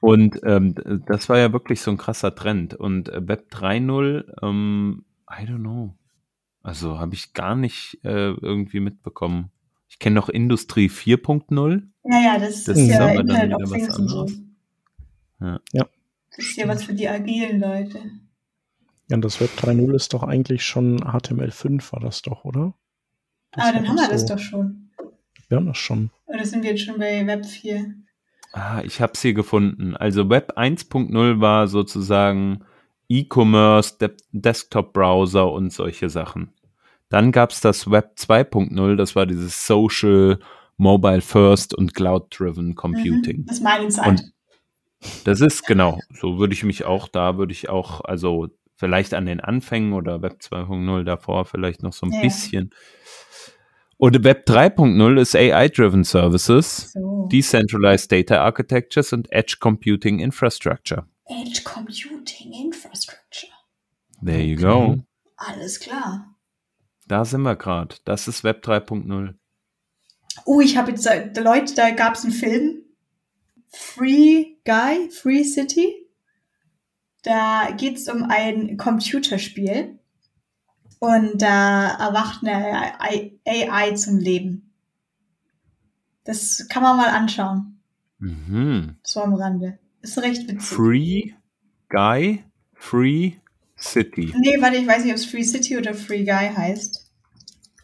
Und ähm, das war ja wirklich so ein krasser Trend. Und äh, Web 3.0, ähm, I don't know. Also habe ich gar nicht äh, irgendwie mitbekommen. Ich kenne noch Industrie 4.0. Ja, ja, das, das ist ja Internet of Things und so. Ja. ja. Das ist ja was für die agilen Leute. Ja, und das Web 3.0 ist doch eigentlich schon HTML5 war das doch, oder? Das Aber dann haben wir so. das doch schon. Wir haben das schon. Oder sind wir jetzt schon bei Web 4? Ah, ich habe es hier gefunden. Also Web 1.0 war sozusagen E-Commerce, De Desktop-Browser und solche Sachen. Dann gab es das Web 2.0, das war dieses Social, Mobile First und Cloud-Driven Computing. Mhm, das ist meine Zeit. Und das ist genau, so würde ich mich auch, da würde ich auch, also vielleicht an den Anfängen oder Web 2.0 davor vielleicht noch so ein ja. bisschen. Und Web 3.0 ist AI-Driven Services, so. Decentralized Data Architectures und Edge Computing Infrastructure. Edge Computing Infrastructure. There you go. Alles klar. Da sind wir gerade. Das ist Web 3.0. Oh, ich habe jetzt, äh, Leute, da gab es einen Film, Free Guy, Free City. Da geht es um ein Computerspiel und da erwacht eine AI zum Leben. Das kann man mal anschauen. Mhm. So am Rande. Ist recht witzig. Free Guy, Free City. Nee, warte, ich weiß nicht, ob es Free City oder Free Guy heißt.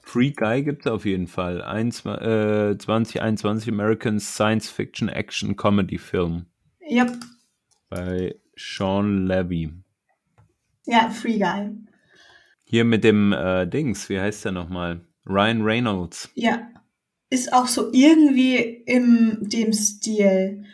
Free Guy gibt es auf jeden Fall. Ein, äh, 2021 American Science Fiction Action Comedy Film. Yep. Bei Sean Levy. Ja, Free Guy. Hier mit dem äh, Dings, wie heißt der nochmal? Ryan Reynolds. Ja. Ist auch so irgendwie in dem Stil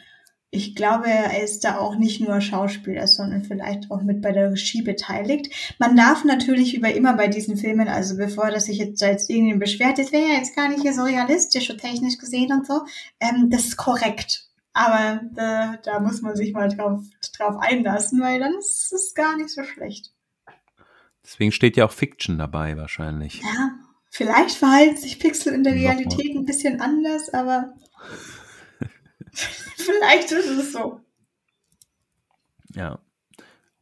ich glaube, er ist da auch nicht nur Schauspieler, sondern vielleicht auch mit bei der Regie beteiligt. Man darf natürlich über immer bei diesen Filmen, also bevor das sich jetzt als irgendjemand beschwert, das wäre ja jetzt gar nicht hier so realistisch und technisch gesehen und so, ähm, das ist korrekt. Aber da, da muss man sich mal drauf, drauf einlassen, weil dann ist es gar nicht so schlecht. Deswegen steht ja auch Fiction dabei wahrscheinlich. Ja, vielleicht verhalten sich Pixel in der Realität ein bisschen anders, aber [LAUGHS] Vielleicht ist es so. Ja.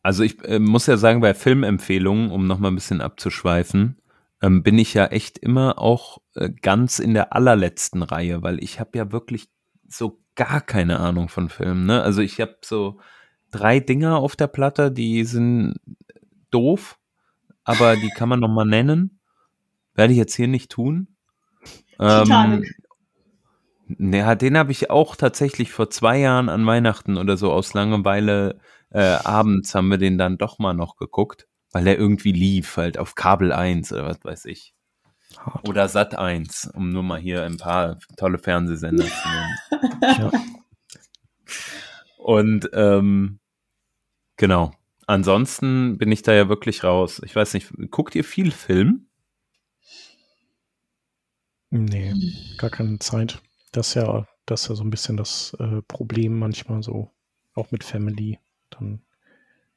Also ich äh, muss ja sagen, bei Filmempfehlungen, um nochmal ein bisschen abzuschweifen, ähm, bin ich ja echt immer auch äh, ganz in der allerletzten Reihe, weil ich habe ja wirklich so gar keine Ahnung von Filmen. Ne? Also ich habe so drei Dinger auf der Platte, die sind doof, aber die kann man nochmal nennen. Werde ich jetzt hier nicht tun. [LAUGHS] Ähm, ja, den habe ich auch tatsächlich vor zwei Jahren an Weihnachten oder so aus Langeweile äh, abends haben wir den dann doch mal noch geguckt, weil er irgendwie lief, halt auf Kabel 1 oder was weiß ich. Hart. Oder Sat 1, um nur mal hier ein paar tolle Fernsehsender zu nennen. [LAUGHS] ja. Und ähm, genau. Ansonsten bin ich da ja wirklich raus. Ich weiß nicht, guckt ihr viel Film? Nee, gar keine Zeit. Das ist ja, das ist ja so ein bisschen das äh, Problem manchmal so, auch mit Family. Dann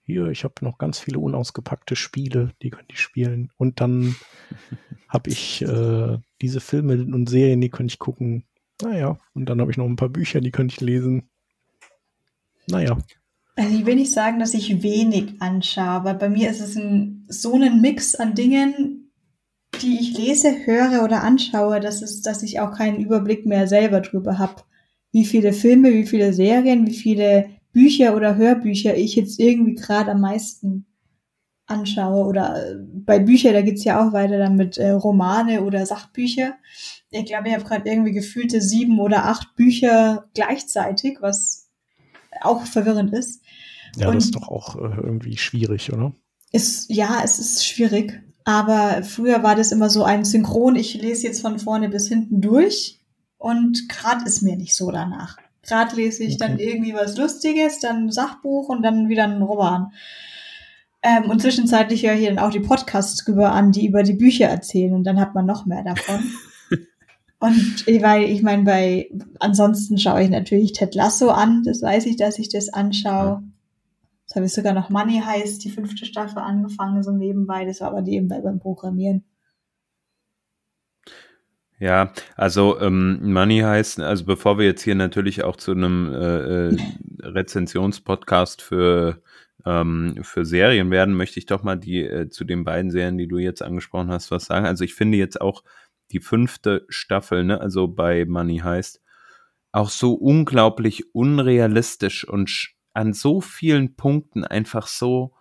hier, ich habe noch ganz viele unausgepackte Spiele, die könnte ich spielen. Und dann [LAUGHS] habe ich äh, diese Filme und Serien, die könnte ich gucken. Naja, und dann habe ich noch ein paar Bücher, die könnte ich lesen. Naja. Also ich will nicht sagen, dass ich wenig anschaue, weil bei mir ist es ein, so ein Mix an Dingen, die ich lese, höre oder anschaue, dass, es, dass ich auch keinen Überblick mehr selber drüber habe, wie viele Filme, wie viele Serien, wie viele Bücher oder Hörbücher ich jetzt irgendwie gerade am meisten anschaue oder äh, bei Büchern, da geht's ja auch weiter dann mit äh, Romane oder Sachbücher. Ich glaube, ich habe gerade irgendwie gefühlte sieben oder acht Bücher gleichzeitig, was auch verwirrend ist. Ja, Und das ist doch auch äh, irgendwie schwierig, oder? Ist, ja, es ist schwierig. Aber früher war das immer so ein Synchron, ich lese jetzt von vorne bis hinten durch und gerade ist mir nicht so danach. Gerade lese ich okay. dann irgendwie was Lustiges, dann ein Sachbuch und dann wieder ein Roman. Ähm, und zwischenzeitlich höre ich dann auch die Podcasts drüber an, die über die Bücher erzählen und dann hat man noch mehr davon. [LAUGHS] und weil ich meine, bei ansonsten schaue ich natürlich Ted Lasso an, das weiß ich, dass ich das anschaue. Das habe ich sogar noch Money heißt, die fünfte Staffel angefangen, so nebenbei. Das war aber nebenbei beim Programmieren. Ja, also ähm, Money heißt, also bevor wir jetzt hier natürlich auch zu einem äh, äh, Rezensionspodcast für ähm, für Serien werden, möchte ich doch mal die äh, zu den beiden Serien, die du jetzt angesprochen hast, was sagen. Also ich finde jetzt auch die fünfte Staffel, ne, also bei Money heißt, auch so unglaublich unrealistisch und an so vielen Punkten einfach so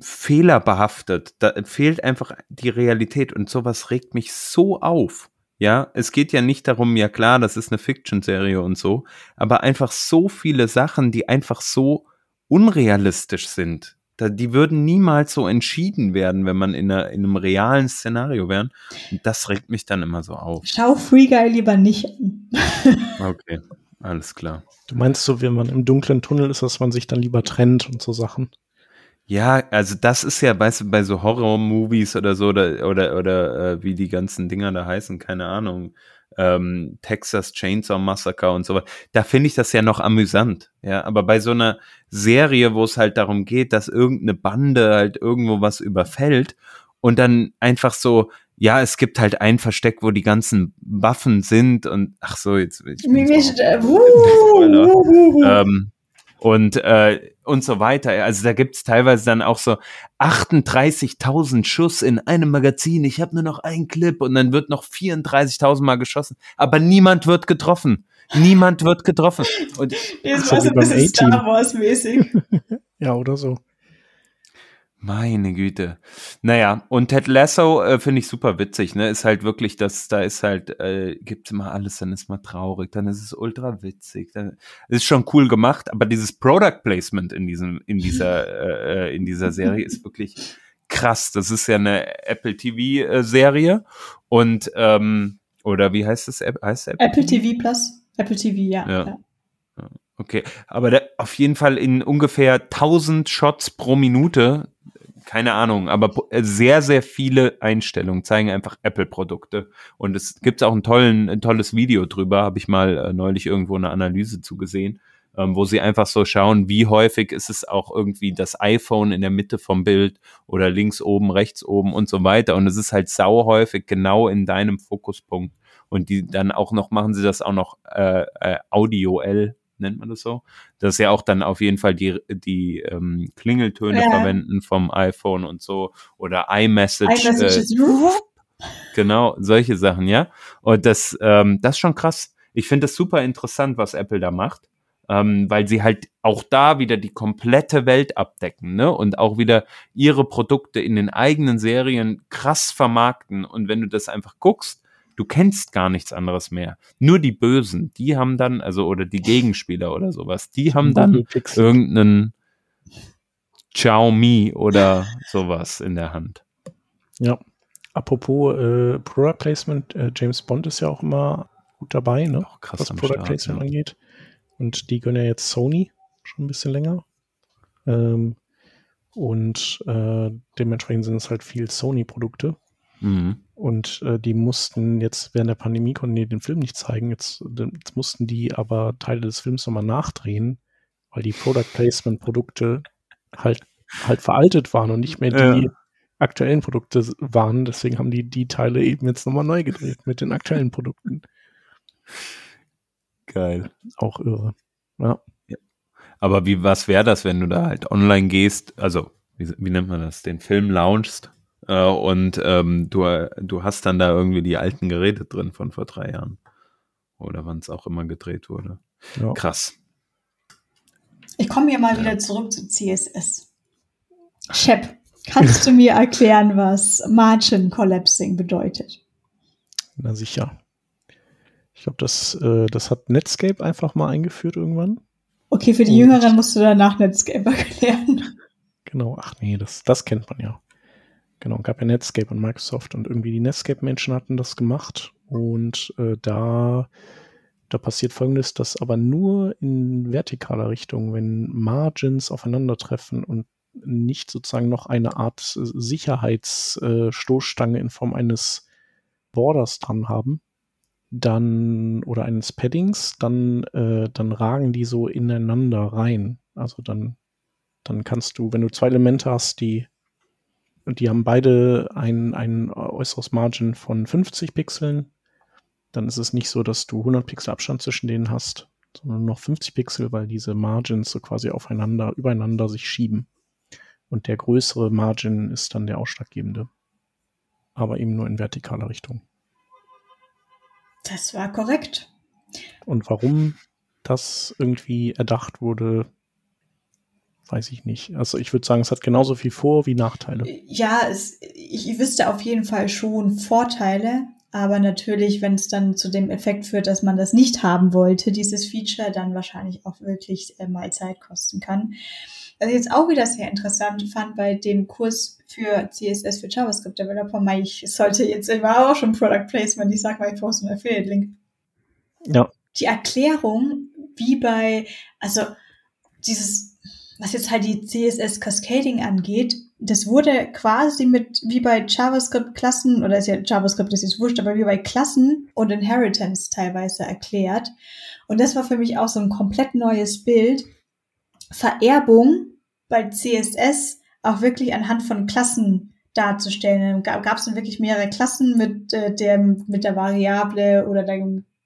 fehlerbehaftet. Da fehlt einfach die Realität und sowas regt mich so auf. Ja, es geht ja nicht darum, ja klar, das ist eine Fiction-Serie und so, aber einfach so viele Sachen, die einfach so unrealistisch sind. Da, die würden niemals so entschieden werden, wenn man in, einer, in einem realen Szenario wäre. Und das regt mich dann immer so auf. Schau Free Guy lieber nicht an. okay, alles klar. Du meinst so, wenn man im dunklen Tunnel ist, dass man sich dann lieber trennt und so Sachen? Ja, also das ist ja, weißt du, bei so Horror-Movies oder so, oder, oder, oder äh, wie die ganzen Dinger da heißen, keine Ahnung, ähm, Texas Chainsaw Massacre und so weiter, da finde ich das ja noch amüsant, ja, aber bei so einer Serie, wo es halt darum geht, dass irgendeine Bande halt irgendwo was überfällt und dann einfach so, ja, es gibt halt ein Versteck, wo die ganzen Waffen sind und ach so, jetzt ich bin [LAUGHS] ähm, und äh, und so weiter. Also da gibt's teilweise dann auch so 38.000 Schuss in einem Magazin. Ich habe nur noch einen Clip und dann wird noch 34.000 Mal geschossen, aber niemand wird getroffen. Niemand wird getroffen. Und das war so ein bisschen Star Wars mäßig. [LAUGHS] ja, oder so. Meine Güte. Naja, und Ted Lasso äh, finde ich super witzig, ne? Ist halt wirklich, das, da ist halt, äh, gibt's immer alles, dann ist man traurig, dann ist es ultra witzig, dann ist schon cool gemacht, aber dieses Product Placement in diesem, in dieser, äh, in dieser Serie ist wirklich krass. Das ist ja eine Apple TV äh, Serie und ähm, oder wie heißt es? Heißt Apple, Apple TV Plus? Apple TV, ja. ja. ja. Okay, aber der, auf jeden Fall in ungefähr 1000 Shots pro Minute keine Ahnung, aber äh, sehr, sehr viele Einstellungen zeigen einfach Apple-Produkte. Und es gibt auch einen tollen, ein tolles Video drüber, habe ich mal äh, neulich irgendwo eine Analyse zugesehen, ähm, wo sie einfach so schauen, wie häufig ist es auch irgendwie das iPhone in der Mitte vom Bild oder links oben, rechts oben und so weiter. Und es ist halt sau häufig genau in deinem Fokuspunkt. Und die dann auch noch, machen sie das auch noch äh, äh, audioell nennt man das so, dass ja auch dann auf jeden Fall die, die ähm, Klingeltöne ja. verwenden vom iPhone und so oder iMessage. iMessage äh, genau, solche Sachen, ja. Und das, ähm, das ist schon krass. Ich finde das super interessant, was Apple da macht. Ähm, weil sie halt auch da wieder die komplette Welt abdecken, ne? Und auch wieder ihre Produkte in den eigenen Serien krass vermarkten. Und wenn du das einfach guckst, du kennst gar nichts anderes mehr. Nur die Bösen, die haben dann, also oder die Gegenspieler oder sowas, die haben dann irgendeinen Xiaomi oder sowas in der Hand. Ja. Apropos äh, Product Placement, äh, James Bond ist ja auch immer gut dabei, ne? Auch krass was Product Start, Placement ja. angeht. Und die gönnen ja jetzt Sony schon ein bisschen länger. Ähm, und äh, dementsprechend sind es halt viel Sony-Produkte. Mhm. Und äh, die mussten jetzt während der Pandemie konnten die den Film nicht zeigen. Jetzt, jetzt mussten die aber Teile des Films nochmal nachdrehen, weil die Product Placement Produkte halt halt veraltet waren und nicht mehr die ja. aktuellen Produkte waren. Deswegen haben die die Teile eben jetzt nochmal neu gedreht mit den aktuellen Produkten. Geil. Auch irre. Ja. ja. Aber wie, was wäre das, wenn du da halt online gehst? Also, wie, wie nennt man das? Den Film launchst äh, und ähm, du, du hast dann da irgendwie die alten Geräte drin von vor drei Jahren. Oder wann es auch immer gedreht wurde. Ja. Krass. Ich komme hier mal ja. wieder zurück zu CSS. Shep, kannst du mir erklären, was Margin Collapsing bedeutet? Na sicher. Ich glaube, das, äh, das hat Netscape einfach mal eingeführt irgendwann. Okay, für die Und Jüngeren musst du danach Netscape erklären. Genau, ach nee, das, das kennt man ja. Genau, gab ja Netscape und Microsoft und irgendwie die Netscape-Menschen hatten das gemacht und äh, da, da passiert folgendes, dass aber nur in vertikaler Richtung, wenn Margins aufeinandertreffen und nicht sozusagen noch eine Art Sicherheitsstoßstange äh, in Form eines Borders dran haben, dann oder eines Paddings, dann, äh, dann ragen die so ineinander rein. Also dann, dann kannst du, wenn du zwei Elemente hast, die und die haben beide ein, ein äußeres Margin von 50 Pixeln, dann ist es nicht so, dass du 100 Pixel Abstand zwischen denen hast, sondern noch 50 Pixel, weil diese Margins so quasi aufeinander, übereinander sich schieben. Und der größere Margin ist dann der ausschlaggebende. Aber eben nur in vertikaler Richtung. Das war korrekt. Und warum das irgendwie erdacht wurde, weiß ich nicht. Also ich würde sagen, es hat genauso viel Vor- wie Nachteile. Ja, es, ich wüsste auf jeden Fall schon Vorteile, aber natürlich, wenn es dann zu dem Effekt führt, dass man das nicht haben wollte, dieses Feature, dann wahrscheinlich auch wirklich äh, mal Zeit kosten kann. Was ich jetzt auch wieder sehr interessant fand bei dem Kurs für CSS für JavaScript Developer, ich sollte jetzt, ich war auch schon Product Placement, ich sag mal, ich poste einen Affiliate-Link. Ja. Die Erklärung, wie bei, also dieses was jetzt halt die CSS Cascading angeht, das wurde quasi mit, wie bei JavaScript-Klassen, oder ist ja JavaScript ist jetzt wurscht, aber wie bei Klassen und Inheritance teilweise erklärt. Und das war für mich auch so ein komplett neues Bild. Vererbung bei CSS auch wirklich anhand von Klassen darzustellen. Gab es dann wirklich mehrere Klassen mit, äh, der, mit der Variable oder der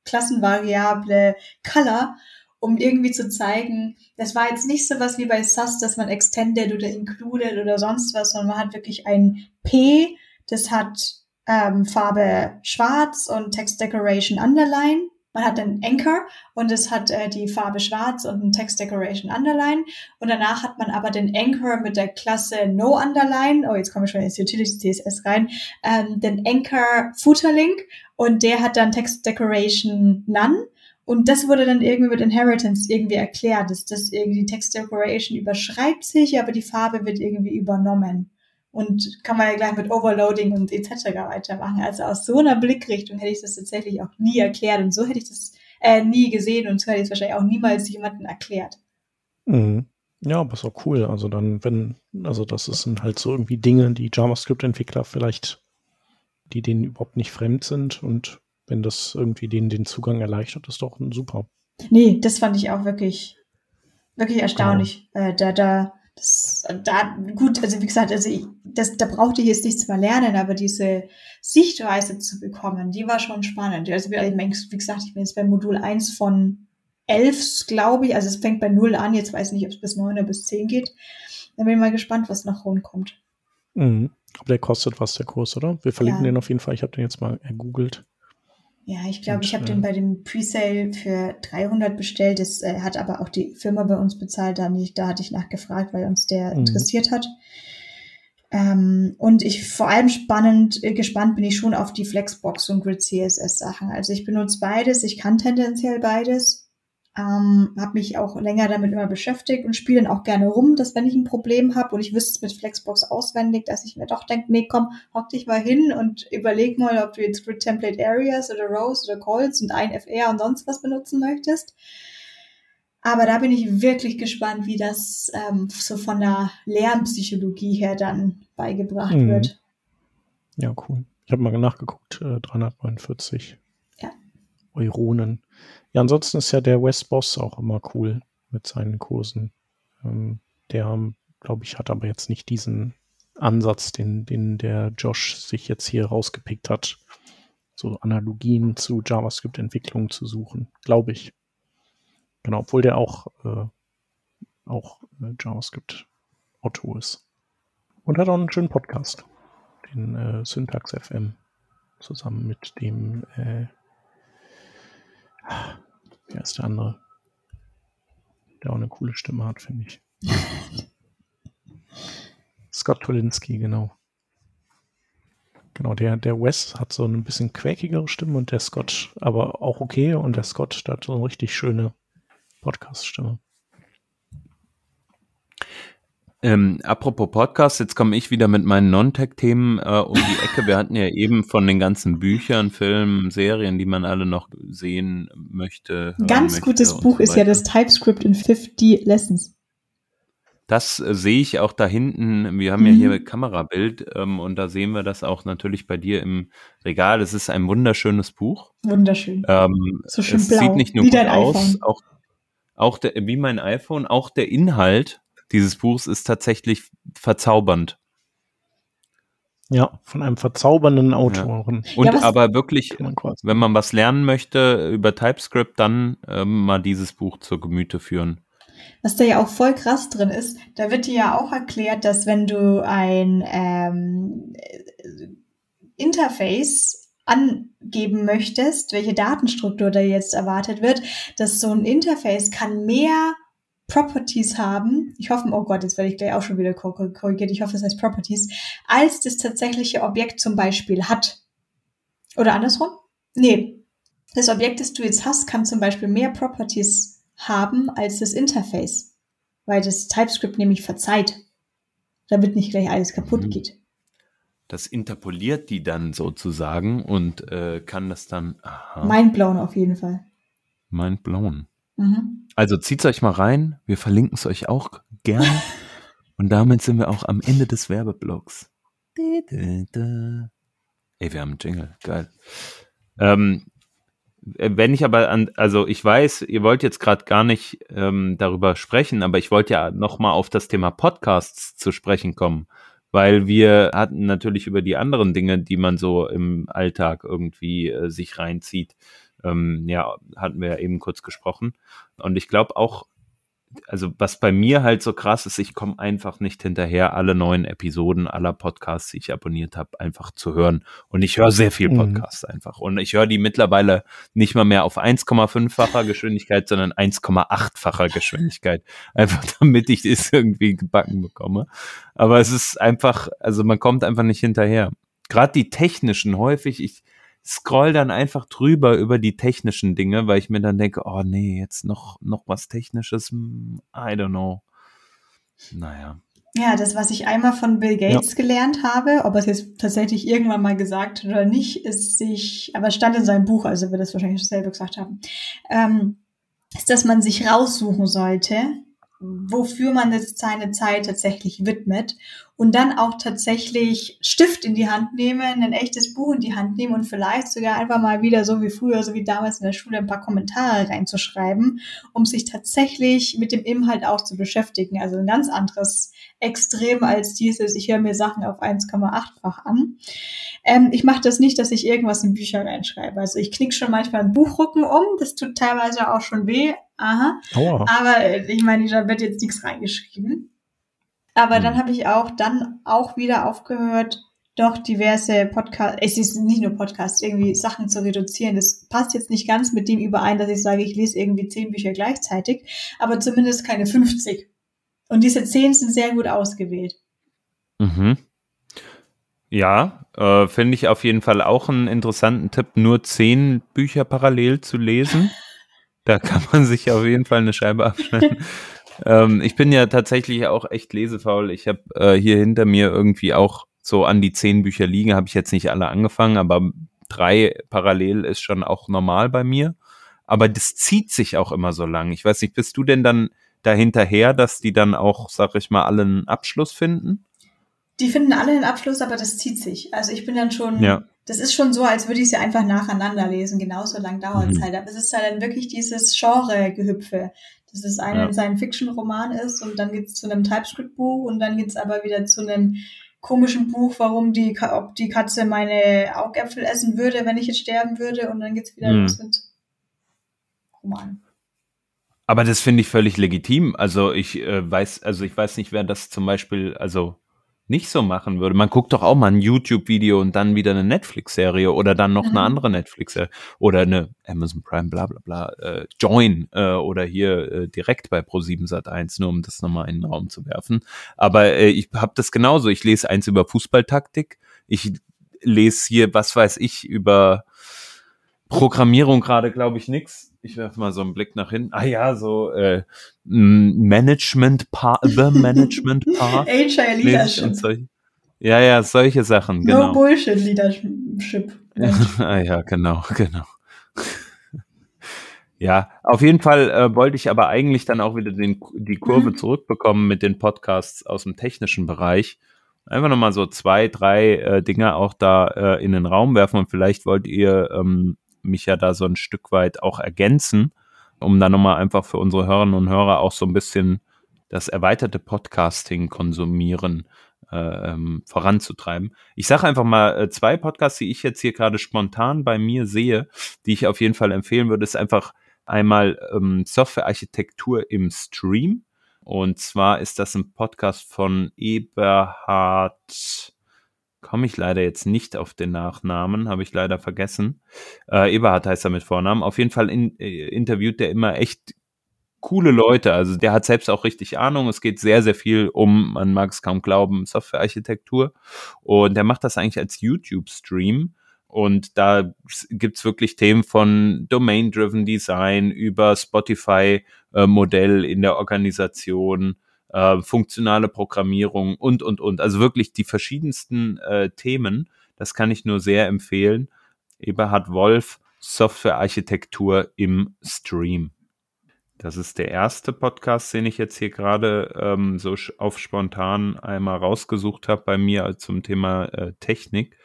Klassenvariable Color um irgendwie zu zeigen, das war jetzt nicht so was wie bei SAS, dass man extended oder included oder sonst was, sondern man hat wirklich ein P, das hat ähm, Farbe schwarz und Text Decoration Underline. Man hat einen Anchor und es hat äh, die Farbe schwarz und ein Text Decoration Underline. Und danach hat man aber den Anchor mit der Klasse No Underline. Oh, jetzt komme ich schon ins Utility CSS rein. Ähm, den Anchor Footer Link und der hat dann Text Decoration None. Und das wurde dann irgendwie mit Inheritance irgendwie erklärt, dass das irgendwie Text Decoration überschreibt sich, aber die Farbe wird irgendwie übernommen. Und kann man ja gleich mit Overloading und etc. weitermachen. Also aus so einer Blickrichtung hätte ich das tatsächlich auch nie erklärt und so hätte ich das äh, nie gesehen und so hätte ich es wahrscheinlich auch niemals jemandem erklärt. Mhm. Ja, aber ist auch cool. Also dann, wenn, also das sind halt so irgendwie Dinge, die JavaScript-Entwickler vielleicht, die denen überhaupt nicht fremd sind und wenn das irgendwie den, den Zugang erleichtert, ist doch super. Nee, das fand ich auch wirklich, wirklich erstaunlich. Genau. Äh, da, da, das, da, gut, also wie gesagt, also ich, das, da brauchte ich jetzt nichts mehr lernen, aber diese Sichtweise zu bekommen, die war schon spannend. Also wie, wie gesagt, ich bin jetzt bei Modul 1 von 11, glaube ich, also es fängt bei 0 an, jetzt weiß ich nicht, ob es bis 9 oder bis 10 geht. Dann bin ich mal gespannt, was nach rumkommt. Mhm. Aber der kostet was, der Kurs, oder? Wir verlinken ja. den auf jeden Fall. Ich habe den jetzt mal ergoogelt. Ja, ich glaube, ich habe den bei dem Presale für 300 bestellt. Das äh, hat aber auch die Firma bei uns bezahlt. Da, nicht, da hatte ich nachgefragt, weil uns der mhm. interessiert hat. Ähm, und ich vor allem spannend, äh, gespannt bin ich schon auf die Flexbox und Grid CSS Sachen. Also ich benutze beides. Ich kann tendenziell beides. Ähm, habe mich auch länger damit immer beschäftigt und spiele dann auch gerne rum, dass wenn ich ein Problem habe und ich wüsste es mit Flexbox auswendig, dass ich mir doch denke, nee, komm, hock dich mal hin und überleg mal, ob du jetzt Grid Template Areas oder Rows oder Calls und ein FR und sonst was benutzen möchtest. Aber da bin ich wirklich gespannt, wie das ähm, so von der Lernpsychologie her dann beigebracht mhm. wird. Ja, cool. Ich habe mal nachgeguckt, äh, 349 ja. Euronen. Ja, ansonsten ist ja der West Boss auch immer cool mit seinen Kursen. Ähm, der, glaube ich, hat aber jetzt nicht diesen Ansatz, den, den der Josh sich jetzt hier rausgepickt hat, so Analogien zu JavaScript-Entwicklung zu suchen, glaube ich. Genau, obwohl der auch, äh, auch äh, JavaScript-Otto ist. Und hat auch einen schönen Podcast, den äh, Syntax FM, zusammen mit dem äh, Wer ist der andere? Der auch eine coole Stimme hat, finde ich. [LAUGHS] Scott Polinsky, genau. Genau, der, der Wes hat so ein bisschen quäkigere Stimme und der Scott aber auch okay und der Scott hat so eine richtig schöne Podcast-Stimme. Ähm, apropos Podcast, jetzt komme ich wieder mit meinen Non-Tech-Themen äh, um die Ecke. Wir hatten ja [LAUGHS] eben von den ganzen Büchern, Filmen, Serien, die man alle noch sehen möchte. Ganz möchte gutes Buch so ist ja das TypeScript in 50 Lessons. Das äh, sehe ich auch da hinten. Wir haben mhm. ja hier Kamerabild ähm, und da sehen wir das auch natürlich bei dir im Regal. Es ist ein wunderschönes Buch. Wunderschön. Ähm, so schön es blau. sieht nicht nur wie gut aus, auch, auch der, wie mein iPhone, auch der Inhalt dieses Buchs ist tatsächlich verzaubernd. Ja, von einem verzaubernden Autoren. Ja. Und ja, aber wirklich, man wenn man was lernen möchte über TypeScript, dann ähm, mal dieses Buch zur Gemüte führen. Was da ja auch voll krass drin ist, da wird dir ja auch erklärt, dass wenn du ein ähm, Interface angeben möchtest, welche Datenstruktur da jetzt erwartet wird, dass so ein Interface kann mehr Properties haben, ich hoffe, oh Gott, jetzt werde ich gleich auch schon wieder korrigiert, ich hoffe, es heißt Properties, als das tatsächliche Objekt zum Beispiel hat. Oder andersrum? Nee. Das Objekt, das du jetzt hast, kann zum Beispiel mehr Properties haben als das Interface, weil das TypeScript nämlich verzeiht, damit nicht gleich alles kaputt mhm. geht. Das interpoliert die dann sozusagen und äh, kann das dann. Aha. Mindblown auf jeden Fall. Mindblown. Mhm. Also zieht's euch mal rein. Wir verlinken es euch auch gerne. [LAUGHS] Und damit sind wir auch am Ende des Werbeblocks. Ey, wir haben einen Jingle. Geil. Ähm, wenn ich aber an, also ich weiß, ihr wollt jetzt gerade gar nicht ähm, darüber sprechen, aber ich wollte ja nochmal auf das Thema Podcasts zu sprechen kommen, weil wir hatten natürlich über die anderen Dinge, die man so im Alltag irgendwie äh, sich reinzieht, ähm, ja, hatten wir ja eben kurz gesprochen. Und ich glaube auch, also was bei mir halt so krass ist, ich komme einfach nicht hinterher, alle neuen Episoden aller Podcasts, die ich abonniert habe, einfach zu hören. Und ich höre sehr viel mhm. Podcasts mhm. einfach. Und ich höre die mittlerweile nicht mal mehr auf 1,5-facher Geschwindigkeit, sondern 1,8-facher Geschwindigkeit. Einfach [LAUGHS] damit ich das irgendwie gebacken bekomme. Aber es ist einfach, also man kommt einfach nicht hinterher. Gerade die technischen häufig, ich, scroll dann einfach drüber über die technischen Dinge, weil ich mir dann denke, oh nee, jetzt noch, noch was Technisches, hm, I don't know. Naja. Ja, das, was ich einmal von Bill Gates ja. gelernt habe, ob er es jetzt tatsächlich irgendwann mal gesagt hat oder nicht, ist sich, aber es stand in seinem Buch, also wird das wahrscheinlich selber gesagt haben, ähm, ist, dass man sich raussuchen sollte, wofür man jetzt seine Zeit tatsächlich widmet und dann auch tatsächlich Stift in die Hand nehmen, ein echtes Buch in die Hand nehmen und vielleicht sogar einfach mal wieder so wie früher, so wie damals in der Schule ein paar Kommentare reinzuschreiben, um sich tatsächlich mit dem Inhalt auch zu beschäftigen. Also ein ganz anderes Extrem als dieses, ich höre mir Sachen auf 1,8-fach an. Ähm, ich mache das nicht, dass ich irgendwas in Bücher reinschreibe. Also ich knick schon manchmal einen Buchrücken um, das tut teilweise auch schon weh. Aha. Oh. Aber äh, ich meine, da wird jetzt nichts reingeschrieben. Aber mhm. dann habe ich auch dann auch wieder aufgehört, doch diverse Podcasts, es ist nicht nur Podcasts, irgendwie Sachen zu reduzieren. Das passt jetzt nicht ganz mit dem überein, dass ich sage, ich lese irgendwie zehn Bücher gleichzeitig, aber zumindest keine 50. Und diese zehn sind sehr gut ausgewählt. Mhm. Ja, äh, finde ich auf jeden Fall auch einen interessanten Tipp, nur zehn Bücher parallel zu lesen. Da kann man sich auf jeden Fall eine Scheibe abschneiden. [LAUGHS] ähm, ich bin ja tatsächlich auch echt lesefaul. Ich habe äh, hier hinter mir irgendwie auch so an die zehn Bücher liegen. Habe ich jetzt nicht alle angefangen, aber drei parallel ist schon auch normal bei mir. Aber das zieht sich auch immer so lang. Ich weiß nicht, bist du denn dann dahinterher, dass die dann auch, sag ich mal, alle einen Abschluss finden? Die finden alle einen Abschluss, aber das zieht sich. Also ich bin dann schon, ja. Das ist schon so, als würde ich sie einfach nacheinander lesen. Genauso lang dauert es mhm. halt. Aber es ist halt dann wirklich dieses Genre-Gehüpfe dass es ein ja. Science-Fiction-Roman ist und dann geht's zu einem TypeScript-Buch und dann geht's aber wieder zu einem komischen Buch, warum die, ob die Katze meine Augäpfel essen würde, wenn ich jetzt sterben würde und dann geht's wieder hm. los mit Roman. Aber das finde ich völlig legitim. Also ich äh, weiß, also ich weiß nicht, wer das zum Beispiel, also nicht so machen würde. Man guckt doch auch mal ein YouTube-Video und dann wieder eine Netflix-Serie oder dann noch mhm. eine andere Netflix-Serie oder eine Amazon Prime, bla bla bla, äh, Join äh, oder hier äh, direkt bei Pro7 Sat 1, nur um das nochmal in den Raum zu werfen. Aber äh, ich habe das genauso. Ich lese eins über Fußballtaktik, ich lese hier, was weiß ich, über Programmierung gerade, glaube ich, nix. Ich werfe mal so einen Blick nach hinten. Ah ja, so äh, Management Part, The Management Part. HR Leadership. Ja, ja, solche Sachen, genau. No Bullshit Leadership. [LAUGHS] ah ja, genau, genau. [LAUGHS] ja, auf jeden Fall äh, wollte ich aber eigentlich dann auch wieder den, die Kurve mhm. zurückbekommen mit den Podcasts aus dem technischen Bereich. Einfach nochmal so zwei, drei äh, Dinge auch da äh, in den Raum werfen und vielleicht wollt ihr ähm, mich ja da so ein Stück weit auch ergänzen, um dann nochmal einfach für unsere Hörerinnen und Hörer auch so ein bisschen das erweiterte Podcasting konsumieren äh, ähm, voranzutreiben. Ich sage einfach mal äh, zwei Podcasts, die ich jetzt hier gerade spontan bei mir sehe, die ich auf jeden Fall empfehlen würde, ist einfach einmal ähm, Softwarearchitektur im Stream. Und zwar ist das ein Podcast von Eberhard komme ich leider jetzt nicht auf den Nachnamen, habe ich leider vergessen. Äh, Eberhard heißt er mit Vornamen. Auf jeden Fall in, äh, interviewt der immer echt coole Leute. Also der hat selbst auch richtig Ahnung. Es geht sehr, sehr viel um, man mag es kaum glauben, Softwarearchitektur. Und der macht das eigentlich als YouTube-Stream. Und da gibt's wirklich Themen von Domain-Driven Design über Spotify-Modell äh, in der Organisation, äh, funktionale Programmierung und, und, und. Also wirklich die verschiedensten äh, Themen. Das kann ich nur sehr empfehlen. Eberhard Wolf, Softwarearchitektur im Stream. Das ist der erste Podcast, den ich jetzt hier gerade ähm, so auf spontan einmal rausgesucht habe bei mir zum Thema äh, Technik.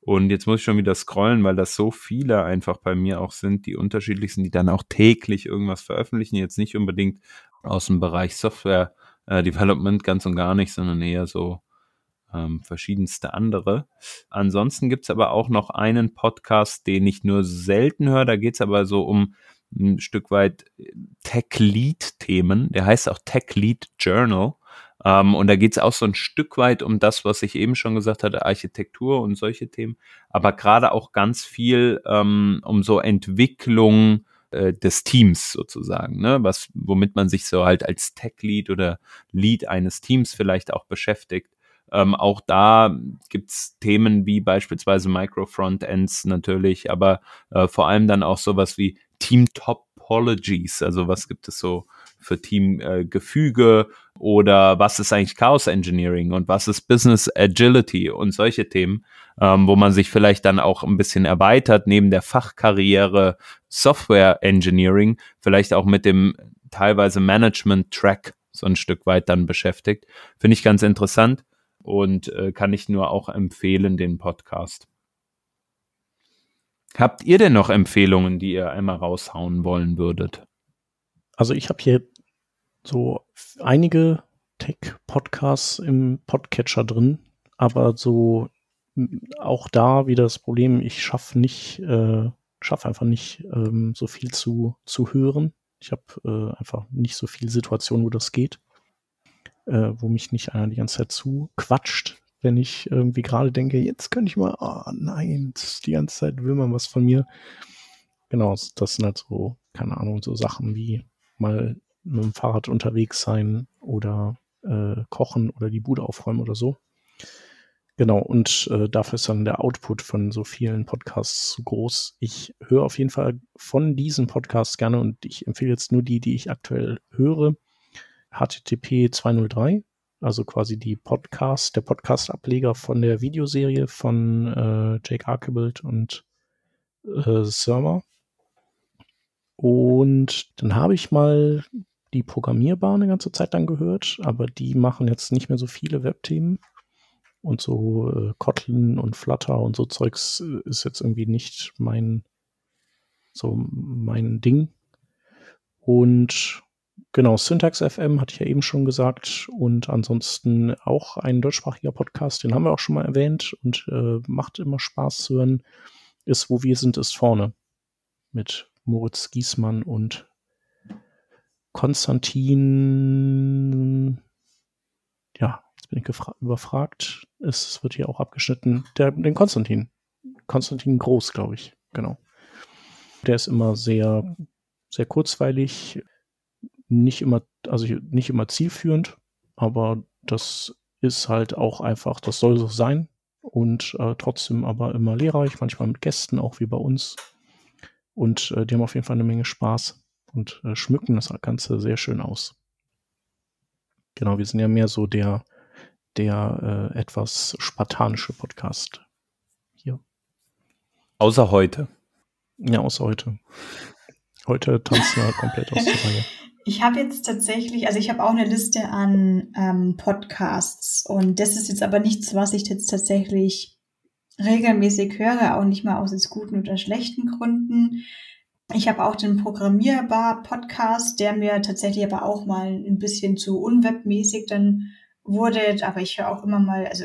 Und jetzt muss ich schon wieder scrollen, weil das so viele einfach bei mir auch sind, die unterschiedlich sind, die dann auch täglich irgendwas veröffentlichen. Jetzt nicht unbedingt aus dem Bereich Software äh, Development ganz und gar nicht, sondern eher so ähm, verschiedenste andere. Ansonsten gibt's aber auch noch einen Podcast, den ich nur selten höre. Da geht's aber so um ein Stück weit Tech-Lead-Themen. Der heißt auch Tech-Lead Journal. Ähm, und da geht's auch so ein Stück weit um das, was ich eben schon gesagt hatte, Architektur und solche Themen. Aber gerade auch ganz viel ähm, um so Entwicklung äh, des Teams sozusagen, ne? Was, womit man sich so halt als Tech-Lead oder Lead eines Teams vielleicht auch beschäftigt. Ähm, auch da gibt's Themen wie beispielsweise Micro-Frontends natürlich, aber äh, vor allem dann auch sowas wie Team-Topologies. Also was gibt es so für Teamgefüge äh, oder was ist eigentlich Chaos Engineering und was ist Business Agility und solche Themen, ähm, wo man sich vielleicht dann auch ein bisschen erweitert neben der Fachkarriere Software Engineering, vielleicht auch mit dem teilweise Management Track so ein Stück weit dann beschäftigt. Finde ich ganz interessant und äh, kann ich nur auch empfehlen, den Podcast. Habt ihr denn noch Empfehlungen, die ihr einmal raushauen wollen würdet? Also ich habe hier so einige Tech-Podcasts im Podcatcher drin, aber so auch da wieder das Problem, ich schaffe nicht, äh, schaffe einfach nicht ähm, so viel zu, zu hören. Ich habe äh, einfach nicht so viel Situationen, wo das geht, äh, wo mich nicht einer die ganze Zeit zu quatscht, wenn ich irgendwie gerade denke, jetzt könnte ich mal, oh nein, die ganze Zeit will man was von mir. Genau, das sind halt so, keine Ahnung, so Sachen wie mal mit dem Fahrrad unterwegs sein oder äh, kochen oder die Bude aufräumen oder so. Genau, und äh, dafür ist dann der Output von so vielen Podcasts zu groß. Ich höre auf jeden Fall von diesen Podcasts gerne und ich empfehle jetzt nur die, die ich aktuell höre. HTTP 203, also quasi die Podcast, der Podcast-Ableger von der Videoserie von äh, Jake Archibald und äh, Server. Und dann habe ich mal die Programmierbar eine ganze Zeit lang gehört, aber die machen jetzt nicht mehr so viele Webthemen. Und so äh, Kotlin und Flutter und so Zeugs äh, ist jetzt irgendwie nicht mein, so mein Ding. Und genau, Syntax FM hatte ich ja eben schon gesagt. Und ansonsten auch ein deutschsprachiger Podcast, den haben wir auch schon mal erwähnt und äh, macht immer Spaß zu hören, ist Wo wir sind, ist vorne. Mit Moritz Giesmann und Konstantin, ja, jetzt bin ich überfragt. Es wird hier auch abgeschnitten. Der, den Konstantin. Konstantin Groß, glaube ich. Genau. Der ist immer sehr, sehr kurzweilig, nicht immer, also nicht immer zielführend, aber das ist halt auch einfach, das soll so sein und äh, trotzdem aber immer lehrreich, manchmal mit Gästen, auch wie bei uns. Und äh, die haben auf jeden Fall eine Menge Spaß und äh, schmücken das Ganze sehr schön aus. Genau, wir sind ja mehr so der, der äh, etwas spartanische Podcast hier. Außer heute. Ja, außer heute. Heute tanzen wir komplett aus der Reihe. [LAUGHS] Ich habe jetzt tatsächlich, also ich habe auch eine Liste an ähm, Podcasts und das ist jetzt aber nichts, was ich jetzt tatsächlich regelmäßig höre, auch nicht mal aus jetzt guten oder schlechten Gründen. Ich habe auch den Programmierbar-Podcast, der mir tatsächlich aber auch mal ein bisschen zu unwebmäßig dann wurde, aber ich höre auch immer mal, also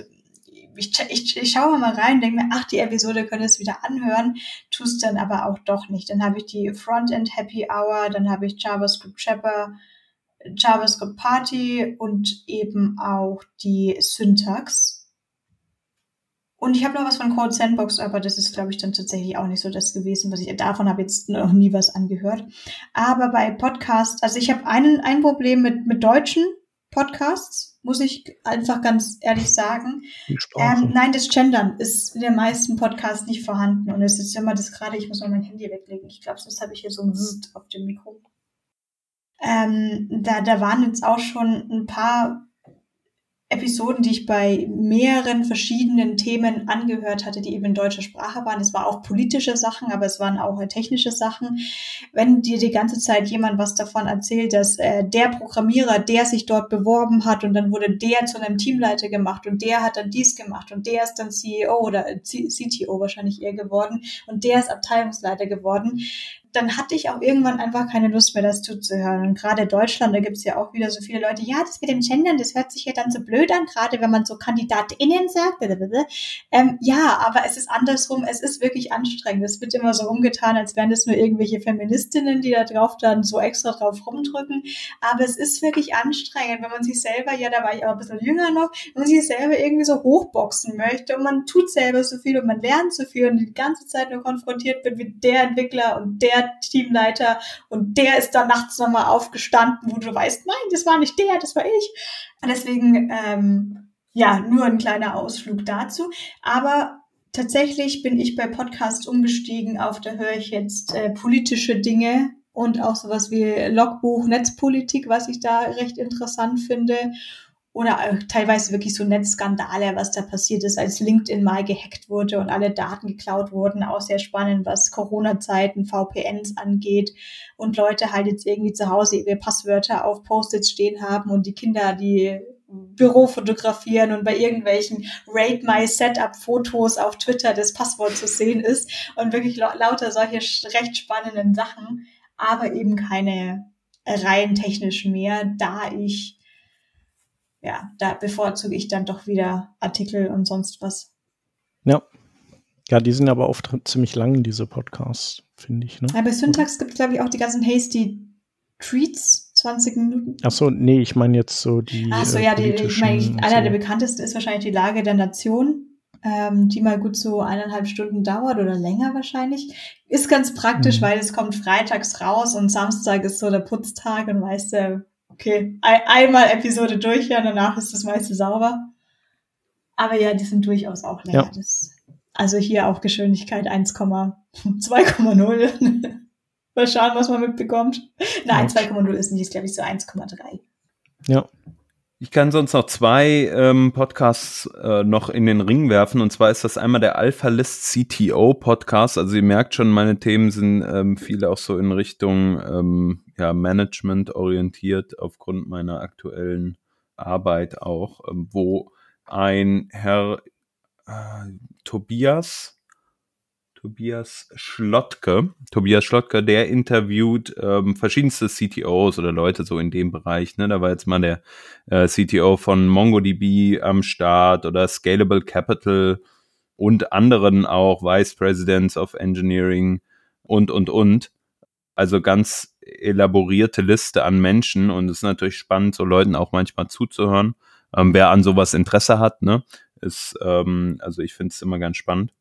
ich, ich, ich schaue mal rein, denke mir, ach, die Episode könnte es wieder anhören, tust dann aber auch doch nicht. Dann habe ich die Frontend Happy Hour, dann habe ich JavaScript Chapter, JavaScript Party und eben auch die Syntax. Und ich habe noch was von Code Sandbox, aber das ist, glaube ich, dann tatsächlich auch nicht so das gewesen, was ich davon habe jetzt noch nie was angehört. Aber bei Podcasts, also ich habe einen ein Problem mit mit deutschen Podcasts, muss ich einfach ganz ehrlich sagen. Ähm, nein, das Gendern ist in den meisten Podcasts nicht vorhanden. Und es ist immer das gerade, ich muss mal mein Handy weglegen. Ich glaube, sonst habe ich hier so ein Zzzt auf dem Mikro. Ähm, da, da waren jetzt auch schon ein paar Episoden, die ich bei mehreren verschiedenen Themen angehört hatte, die eben in deutscher Sprache waren. Es war auch politische Sachen, aber es waren auch technische Sachen. Wenn dir die ganze Zeit jemand was davon erzählt, dass äh, der Programmierer, der sich dort beworben hat und dann wurde der zu einem Teamleiter gemacht und der hat dann dies gemacht und der ist dann CEO oder CTO wahrscheinlich eher geworden und der ist Abteilungsleiter geworden, dann hatte ich auch irgendwann einfach keine Lust mehr, das zuzuhören. Und gerade Deutschland, da gibt es ja auch wieder so viele Leute, ja, das mit dem Gendern, das hört sich ja dann so blöd an, gerade wenn man so KandidatInnen sagt. Ähm, ja, aber es ist andersrum, es ist wirklich anstrengend. Es wird immer so umgetan, als wären das nur irgendwelche Feministinnen, die da drauf dann so extra drauf rumdrücken. Aber es ist wirklich anstrengend, wenn man sich selber, ja, da war ich auch ein bisschen jünger noch, wenn man sich selber irgendwie so hochboxen möchte und man tut selber so viel und man lernt so viel und die ganze Zeit nur konfrontiert wird mit der Entwickler und der Teamleiter und der ist dann nachts nochmal aufgestanden, wo du weißt, nein, das war nicht der, das war ich. Und deswegen, ähm, ja, nur ein kleiner Ausflug dazu. Aber tatsächlich bin ich bei Podcasts umgestiegen, auf da höre ich jetzt äh, politische Dinge und auch sowas wie Logbuch Netzpolitik, was ich da recht interessant finde oder teilweise wirklich so Netzskandale, was da passiert ist, als LinkedIn mal gehackt wurde und alle Daten geklaut wurden. Auch sehr spannend, was Corona-Zeiten, VPNs angeht. Und Leute halt jetzt irgendwie zu Hause ihre Passwörter auf Post-its stehen haben und die Kinder die Büro fotografieren und bei irgendwelchen Rate My Setup Fotos auf Twitter das Passwort zu sehen ist. Und wirklich lauter solche recht spannenden Sachen, aber eben keine rein technischen mehr, da ich ja, da bevorzuge ich dann doch wieder Artikel und sonst was. Ja. Ja, die sind aber oft ziemlich lang, diese Podcasts, finde ich. Ne? Ja, bei Syntax gibt es, glaube ich, auch die ganzen Hasty Treats, 20 Minuten. Ach so, nee, ich meine jetzt so die. Ach so, ja, die, ich meine, einer so. der bekanntesten ist wahrscheinlich die Lage der Nation, ähm, die mal gut so eineinhalb Stunden dauert oder länger wahrscheinlich. Ist ganz praktisch, mhm. weil es kommt freitags raus und Samstag ist so der Putztag und weißt du, okay, ein, einmal Episode durch, ja, danach ist das meiste sauber. Aber ja, die sind durchaus auch länger. Ja. Das, also hier auch Geschwindigkeit 1,2,0. [LAUGHS] Mal schauen, was man mitbekommt. Nein, ja. 2,0 ist nicht, ist glaube ich so 1,3. Ja. Ich kann sonst noch zwei ähm, Podcasts äh, noch in den Ring werfen. Und zwar ist das einmal der Alpha List CTO Podcast. Also ihr merkt schon, meine Themen sind ähm, viele auch so in Richtung ähm, ja, Management orientiert aufgrund meiner aktuellen Arbeit auch, ähm, wo ein Herr äh, Tobias Tobias Schlottke. Tobias Schlottke, der interviewt ähm, verschiedenste CTOs oder Leute so in dem Bereich. Ne? Da war jetzt mal der äh, CTO von MongoDB am Start oder Scalable Capital und anderen auch Vice Presidents of Engineering und, und, und. Also ganz elaborierte Liste an Menschen und es ist natürlich spannend, so Leuten auch manchmal zuzuhören. ähm, wer an sowas Interesse hat, ne? Ist, ähm, also ich finde es immer ganz spannend.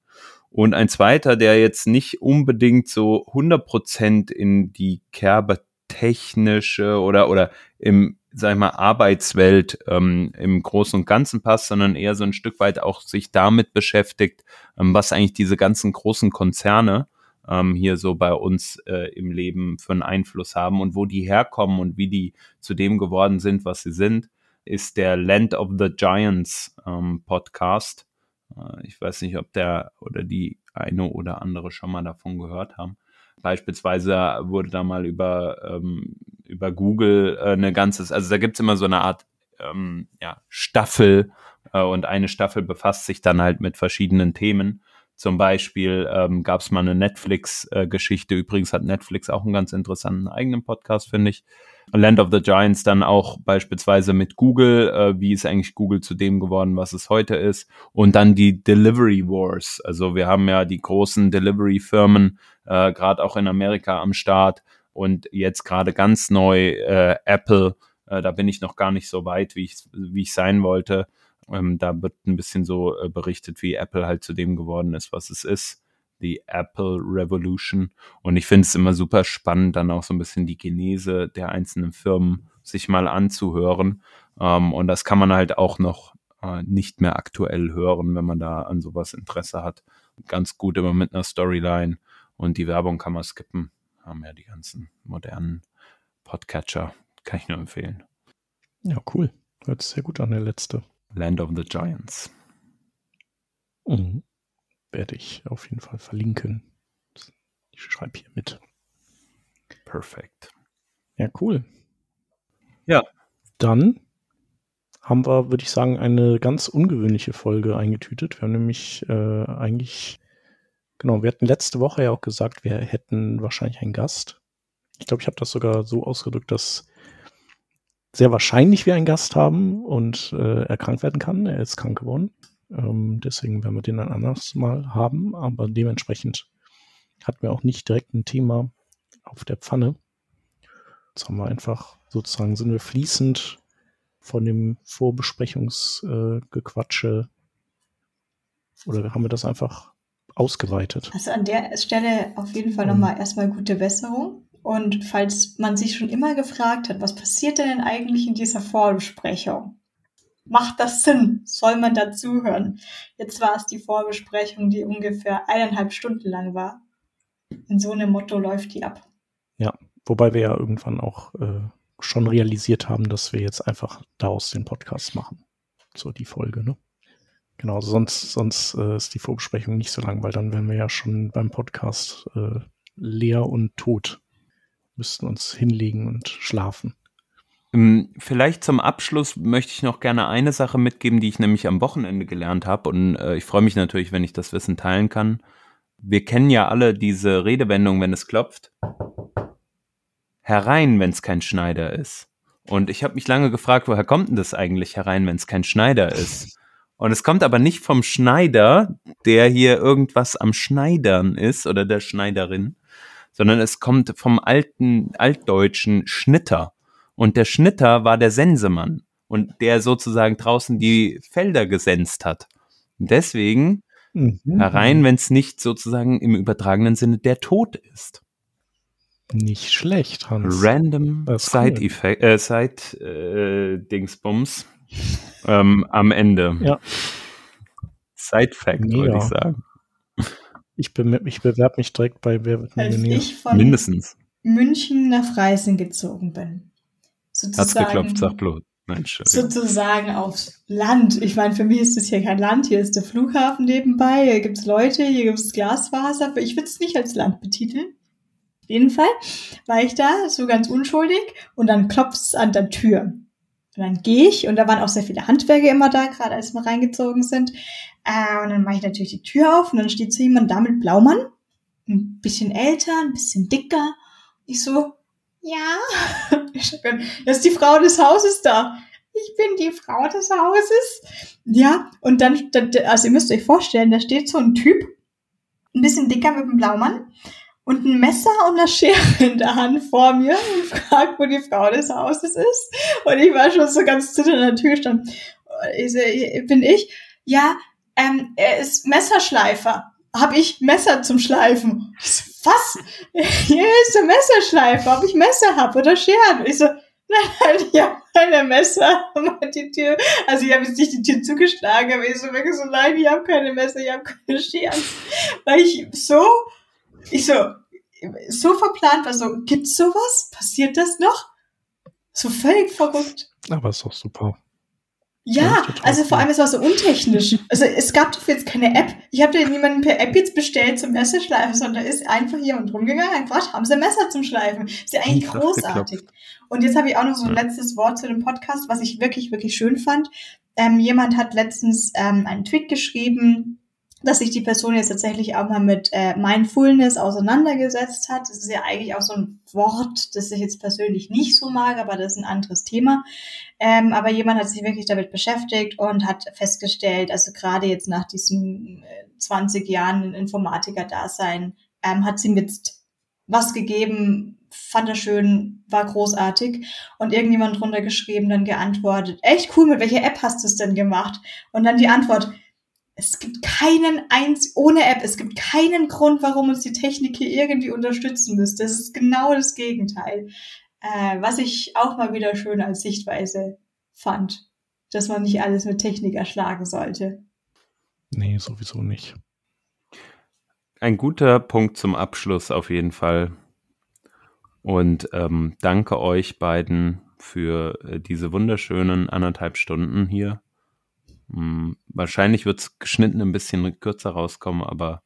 Und ein zweiter, der jetzt nicht unbedingt so 100% in die Kerbe technische oder, oder im, sag ich mal, Arbeitswelt ähm, im Großen und Ganzen passt, sondern eher so ein Stück weit auch sich damit beschäftigt, ähm, was eigentlich diese ganzen großen Konzerne ähm, hier so bei uns äh, im Leben für einen Einfluss haben und wo die herkommen und wie die zu dem geworden sind, was sie sind, ist der Land of the Giants ähm, Podcast. Äh, ich weiß nicht, ob der oder die eine oder andere schon mal davon gehört haben. Beispielsweise wurde da mal über, ähm, über Google äh, eine ganze, also da gibt's immer so eine Art ähm, ja, Staffel äh, und eine Staffel befasst sich dann halt mit verschiedenen Themen. Zum Beispiel ähm, gab es mal eine Netflix-Geschichte. Äh, Übrigens hat Netflix auch einen ganz interessanten eigenen Podcast, finde ich. Land of the Giants dann auch beispielsweise mit Google. Äh, wie ist eigentlich Google zu dem geworden, was es heute ist? Und dann die Delivery Wars. Also wir haben ja die großen Delivery-Firmen, äh, gerade auch in Amerika am Start. Und jetzt gerade ganz neu äh, Apple. Äh, da bin ich noch gar nicht so weit, wie ich, wie ich sein wollte. Ähm, da wird ein bisschen so äh, berichtet, wie Apple halt zu dem geworden ist, was es ist. Die Apple Revolution. Und ich finde es immer super spannend, dann auch so ein bisschen die Genese der einzelnen Firmen sich mal anzuhören. Ähm, und das kann man halt auch noch äh, nicht mehr aktuell hören, wenn man da an sowas Interesse hat. Ganz gut immer mit einer Storyline. Und die Werbung kann man skippen. Haben ja die ganzen modernen Podcatcher. Kann ich nur empfehlen. Ja, cool. Hört sehr gut an, der letzte. Land of the Giants. Mhm. Werde ich auf jeden Fall verlinken. Ich schreibe hier mit. Perfekt. Ja, cool. Ja. Dann haben wir, würde ich sagen, eine ganz ungewöhnliche Folge eingetütet. Wir haben nämlich äh, eigentlich, genau, wir hatten letzte Woche ja auch gesagt, wir hätten wahrscheinlich einen Gast. Ich glaube, ich habe das sogar so ausgedrückt, dass sehr wahrscheinlich wir einen Gast haben und äh, er krank werden kann. Er ist krank geworden. Ähm, deswegen werden wir den ein anderes Mal haben. Aber dementsprechend hatten wir auch nicht direkt ein Thema auf der Pfanne. Jetzt haben wir einfach sozusagen, sind wir fließend von dem Vorbesprechungsgequatsche äh, oder haben wir das einfach ausgeweitet? Also an der Stelle auf jeden Fall nochmal erstmal gute Besserung. Und falls man sich schon immer gefragt hat, was passiert denn eigentlich in dieser Vorbesprechung? Macht das Sinn? Soll man dazuhören? Jetzt war es die Vorbesprechung, die ungefähr eineinhalb Stunden lang war. In so einem Motto läuft die ab. Ja, wobei wir ja irgendwann auch äh, schon realisiert haben, dass wir jetzt einfach daraus den Podcast machen. So die Folge, ne? Genau, sonst, sonst äh, ist die Vorbesprechung nicht so lang, weil dann wären wir ja schon beim Podcast äh, leer und tot müssten uns hinlegen und schlafen. Ähm, vielleicht zum Abschluss möchte ich noch gerne eine Sache mitgeben, die ich nämlich am Wochenende gelernt habe. Und äh, ich freue mich natürlich, wenn ich das Wissen teilen kann. Wir kennen ja alle diese Redewendung, wenn es klopft. Herein, wenn es kein Schneider ist. Und ich habe mich lange gefragt, woher kommt denn das eigentlich herein, wenn es kein Schneider ist? Und es kommt aber nicht vom Schneider, der hier irgendwas am Schneidern ist oder der Schneiderin, sondern es kommt vom alten, altdeutschen Schnitter. Und der Schnitter war der Sensemann und der sozusagen draußen die Felder gesenzt hat. Und deswegen mhm. herein, wenn es nicht sozusagen im übertragenen Sinne der Tod ist. Nicht schlecht, Hans. Random Side-Effekt, cool. äh, Side-Dingsbums äh, ähm, am Ende. Ja. Side-Fact, würde ich sagen. Ich, be ich bewerbe mich direkt bei Wer wird Als ich von Mindestens. München nach Freising gezogen bin. Hat's geklopft, sag Blut. Mensch, sozusagen aufs Land. Ich meine, für mich ist das hier kein Land. Hier ist der Flughafen nebenbei. Hier gibt's Leute, hier gibt's Glasfaser. Ich würde es nicht als Land betiteln. Auf jeden Fall war ich da, so ganz unschuldig. Und dann klopft's an der Tür. Und dann gehe ich, und da waren auch sehr viele Handwerker immer da, gerade als wir reingezogen sind. Äh, und dann mache ich natürlich die Tür auf und dann steht so jemand da mit Blaumann. Ein bisschen älter, ein bisschen dicker. Ich so, ja. [LAUGHS] Das ist die Frau des Hauses da. Ich bin die Frau des Hauses. Ja, und dann, also ihr müsst euch vorstellen, da steht so ein Typ, ein bisschen dicker mit einem Blaumann und ein Messer und eine Schere in der Hand vor mir und fragt, wo die Frau des Hauses ist. Und ich war schon so ganz zitternd an der Tür stand. Ich so, bin ich? Ja, ähm, er ist Messerschleifer. Hab ich Messer zum Schleifen? Ich so, was? Hier ist der Messerschleifer, ob ich Messer hab oder Scheren. Ich so, nein, ich habe keine Messer. [LAUGHS] Die Tür, also ich habe jetzt nicht die Tür zugeschlagen, aber ich so wirklich so, nein, ich habe keine Messer, ich habe keine Scheren. Weil ich so, ich so, so verplant war, so, gibt's sowas? Passiert das noch? So völlig verrückt. Aber ist doch super. Ja, also vor allem es war so untechnisch. Also es gab doch jetzt keine App. Ich habe dir niemanden per App jetzt bestellt zum Messerschleifen, sondern da ist einfach jemand rumgegangen, einfach haben sie Messer zum Schleifen. Ist ja eigentlich großartig. Und jetzt habe ich auch noch so ein letztes Wort zu dem Podcast, was ich wirklich, wirklich schön fand. Ähm, jemand hat letztens ähm, einen Tweet geschrieben, dass sich die Person jetzt tatsächlich auch mal mit äh, Mindfulness auseinandergesetzt hat. Das ist ja eigentlich auch so ein Wort, das ich jetzt persönlich nicht so mag, aber das ist ein anderes Thema. Ähm, aber jemand hat sich wirklich damit beschäftigt und hat festgestellt, also gerade jetzt nach diesen äh, 20 Jahren Informatiker-Dasein, ähm, hat sie mit was gegeben, fand er schön, war großartig. Und irgendjemand drunter geschrieben, dann geantwortet, echt cool, mit welcher App hast du es denn gemacht? Und dann die Antwort, es gibt keinen eins ohne App, es gibt keinen Grund, warum uns die Technik hier irgendwie unterstützen müsste. Das ist genau das Gegenteil. Äh, was ich auch mal wieder schön als Sichtweise fand, dass man nicht alles mit Technik erschlagen sollte. Nee, sowieso nicht. Ein guter Punkt zum Abschluss auf jeden Fall. Und ähm, danke euch beiden für äh, diese wunderschönen anderthalb Stunden hier. Hm, wahrscheinlich wird es geschnitten ein bisschen kürzer rauskommen, aber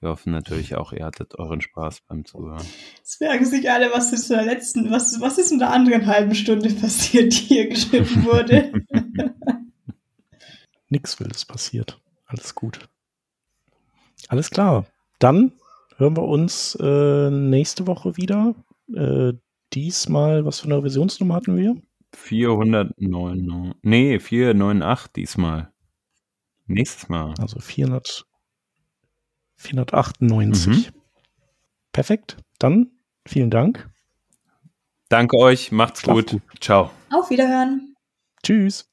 wir hoffen natürlich [LAUGHS] auch, ihr hattet euren Spaß beim Zuhören. Es fragen sich alle, was ist in der letzten, was, was ist in der anderen halben Stunde [LAUGHS] passiert, die hier geschnitten wurde. [LAUGHS] Nichts Wildes passiert. Alles gut. Alles klar. Dann hören wir uns äh, nächste Woche wieder. Äh, diesmal, was für eine Revisionsnummer hatten wir? 409, nee, 498 diesmal. Nächstes Mal. Also 400, 498. Mhm. Perfekt. Dann vielen Dank. Danke euch. Macht's gut. gut. Ciao. Auf Wiederhören. Tschüss.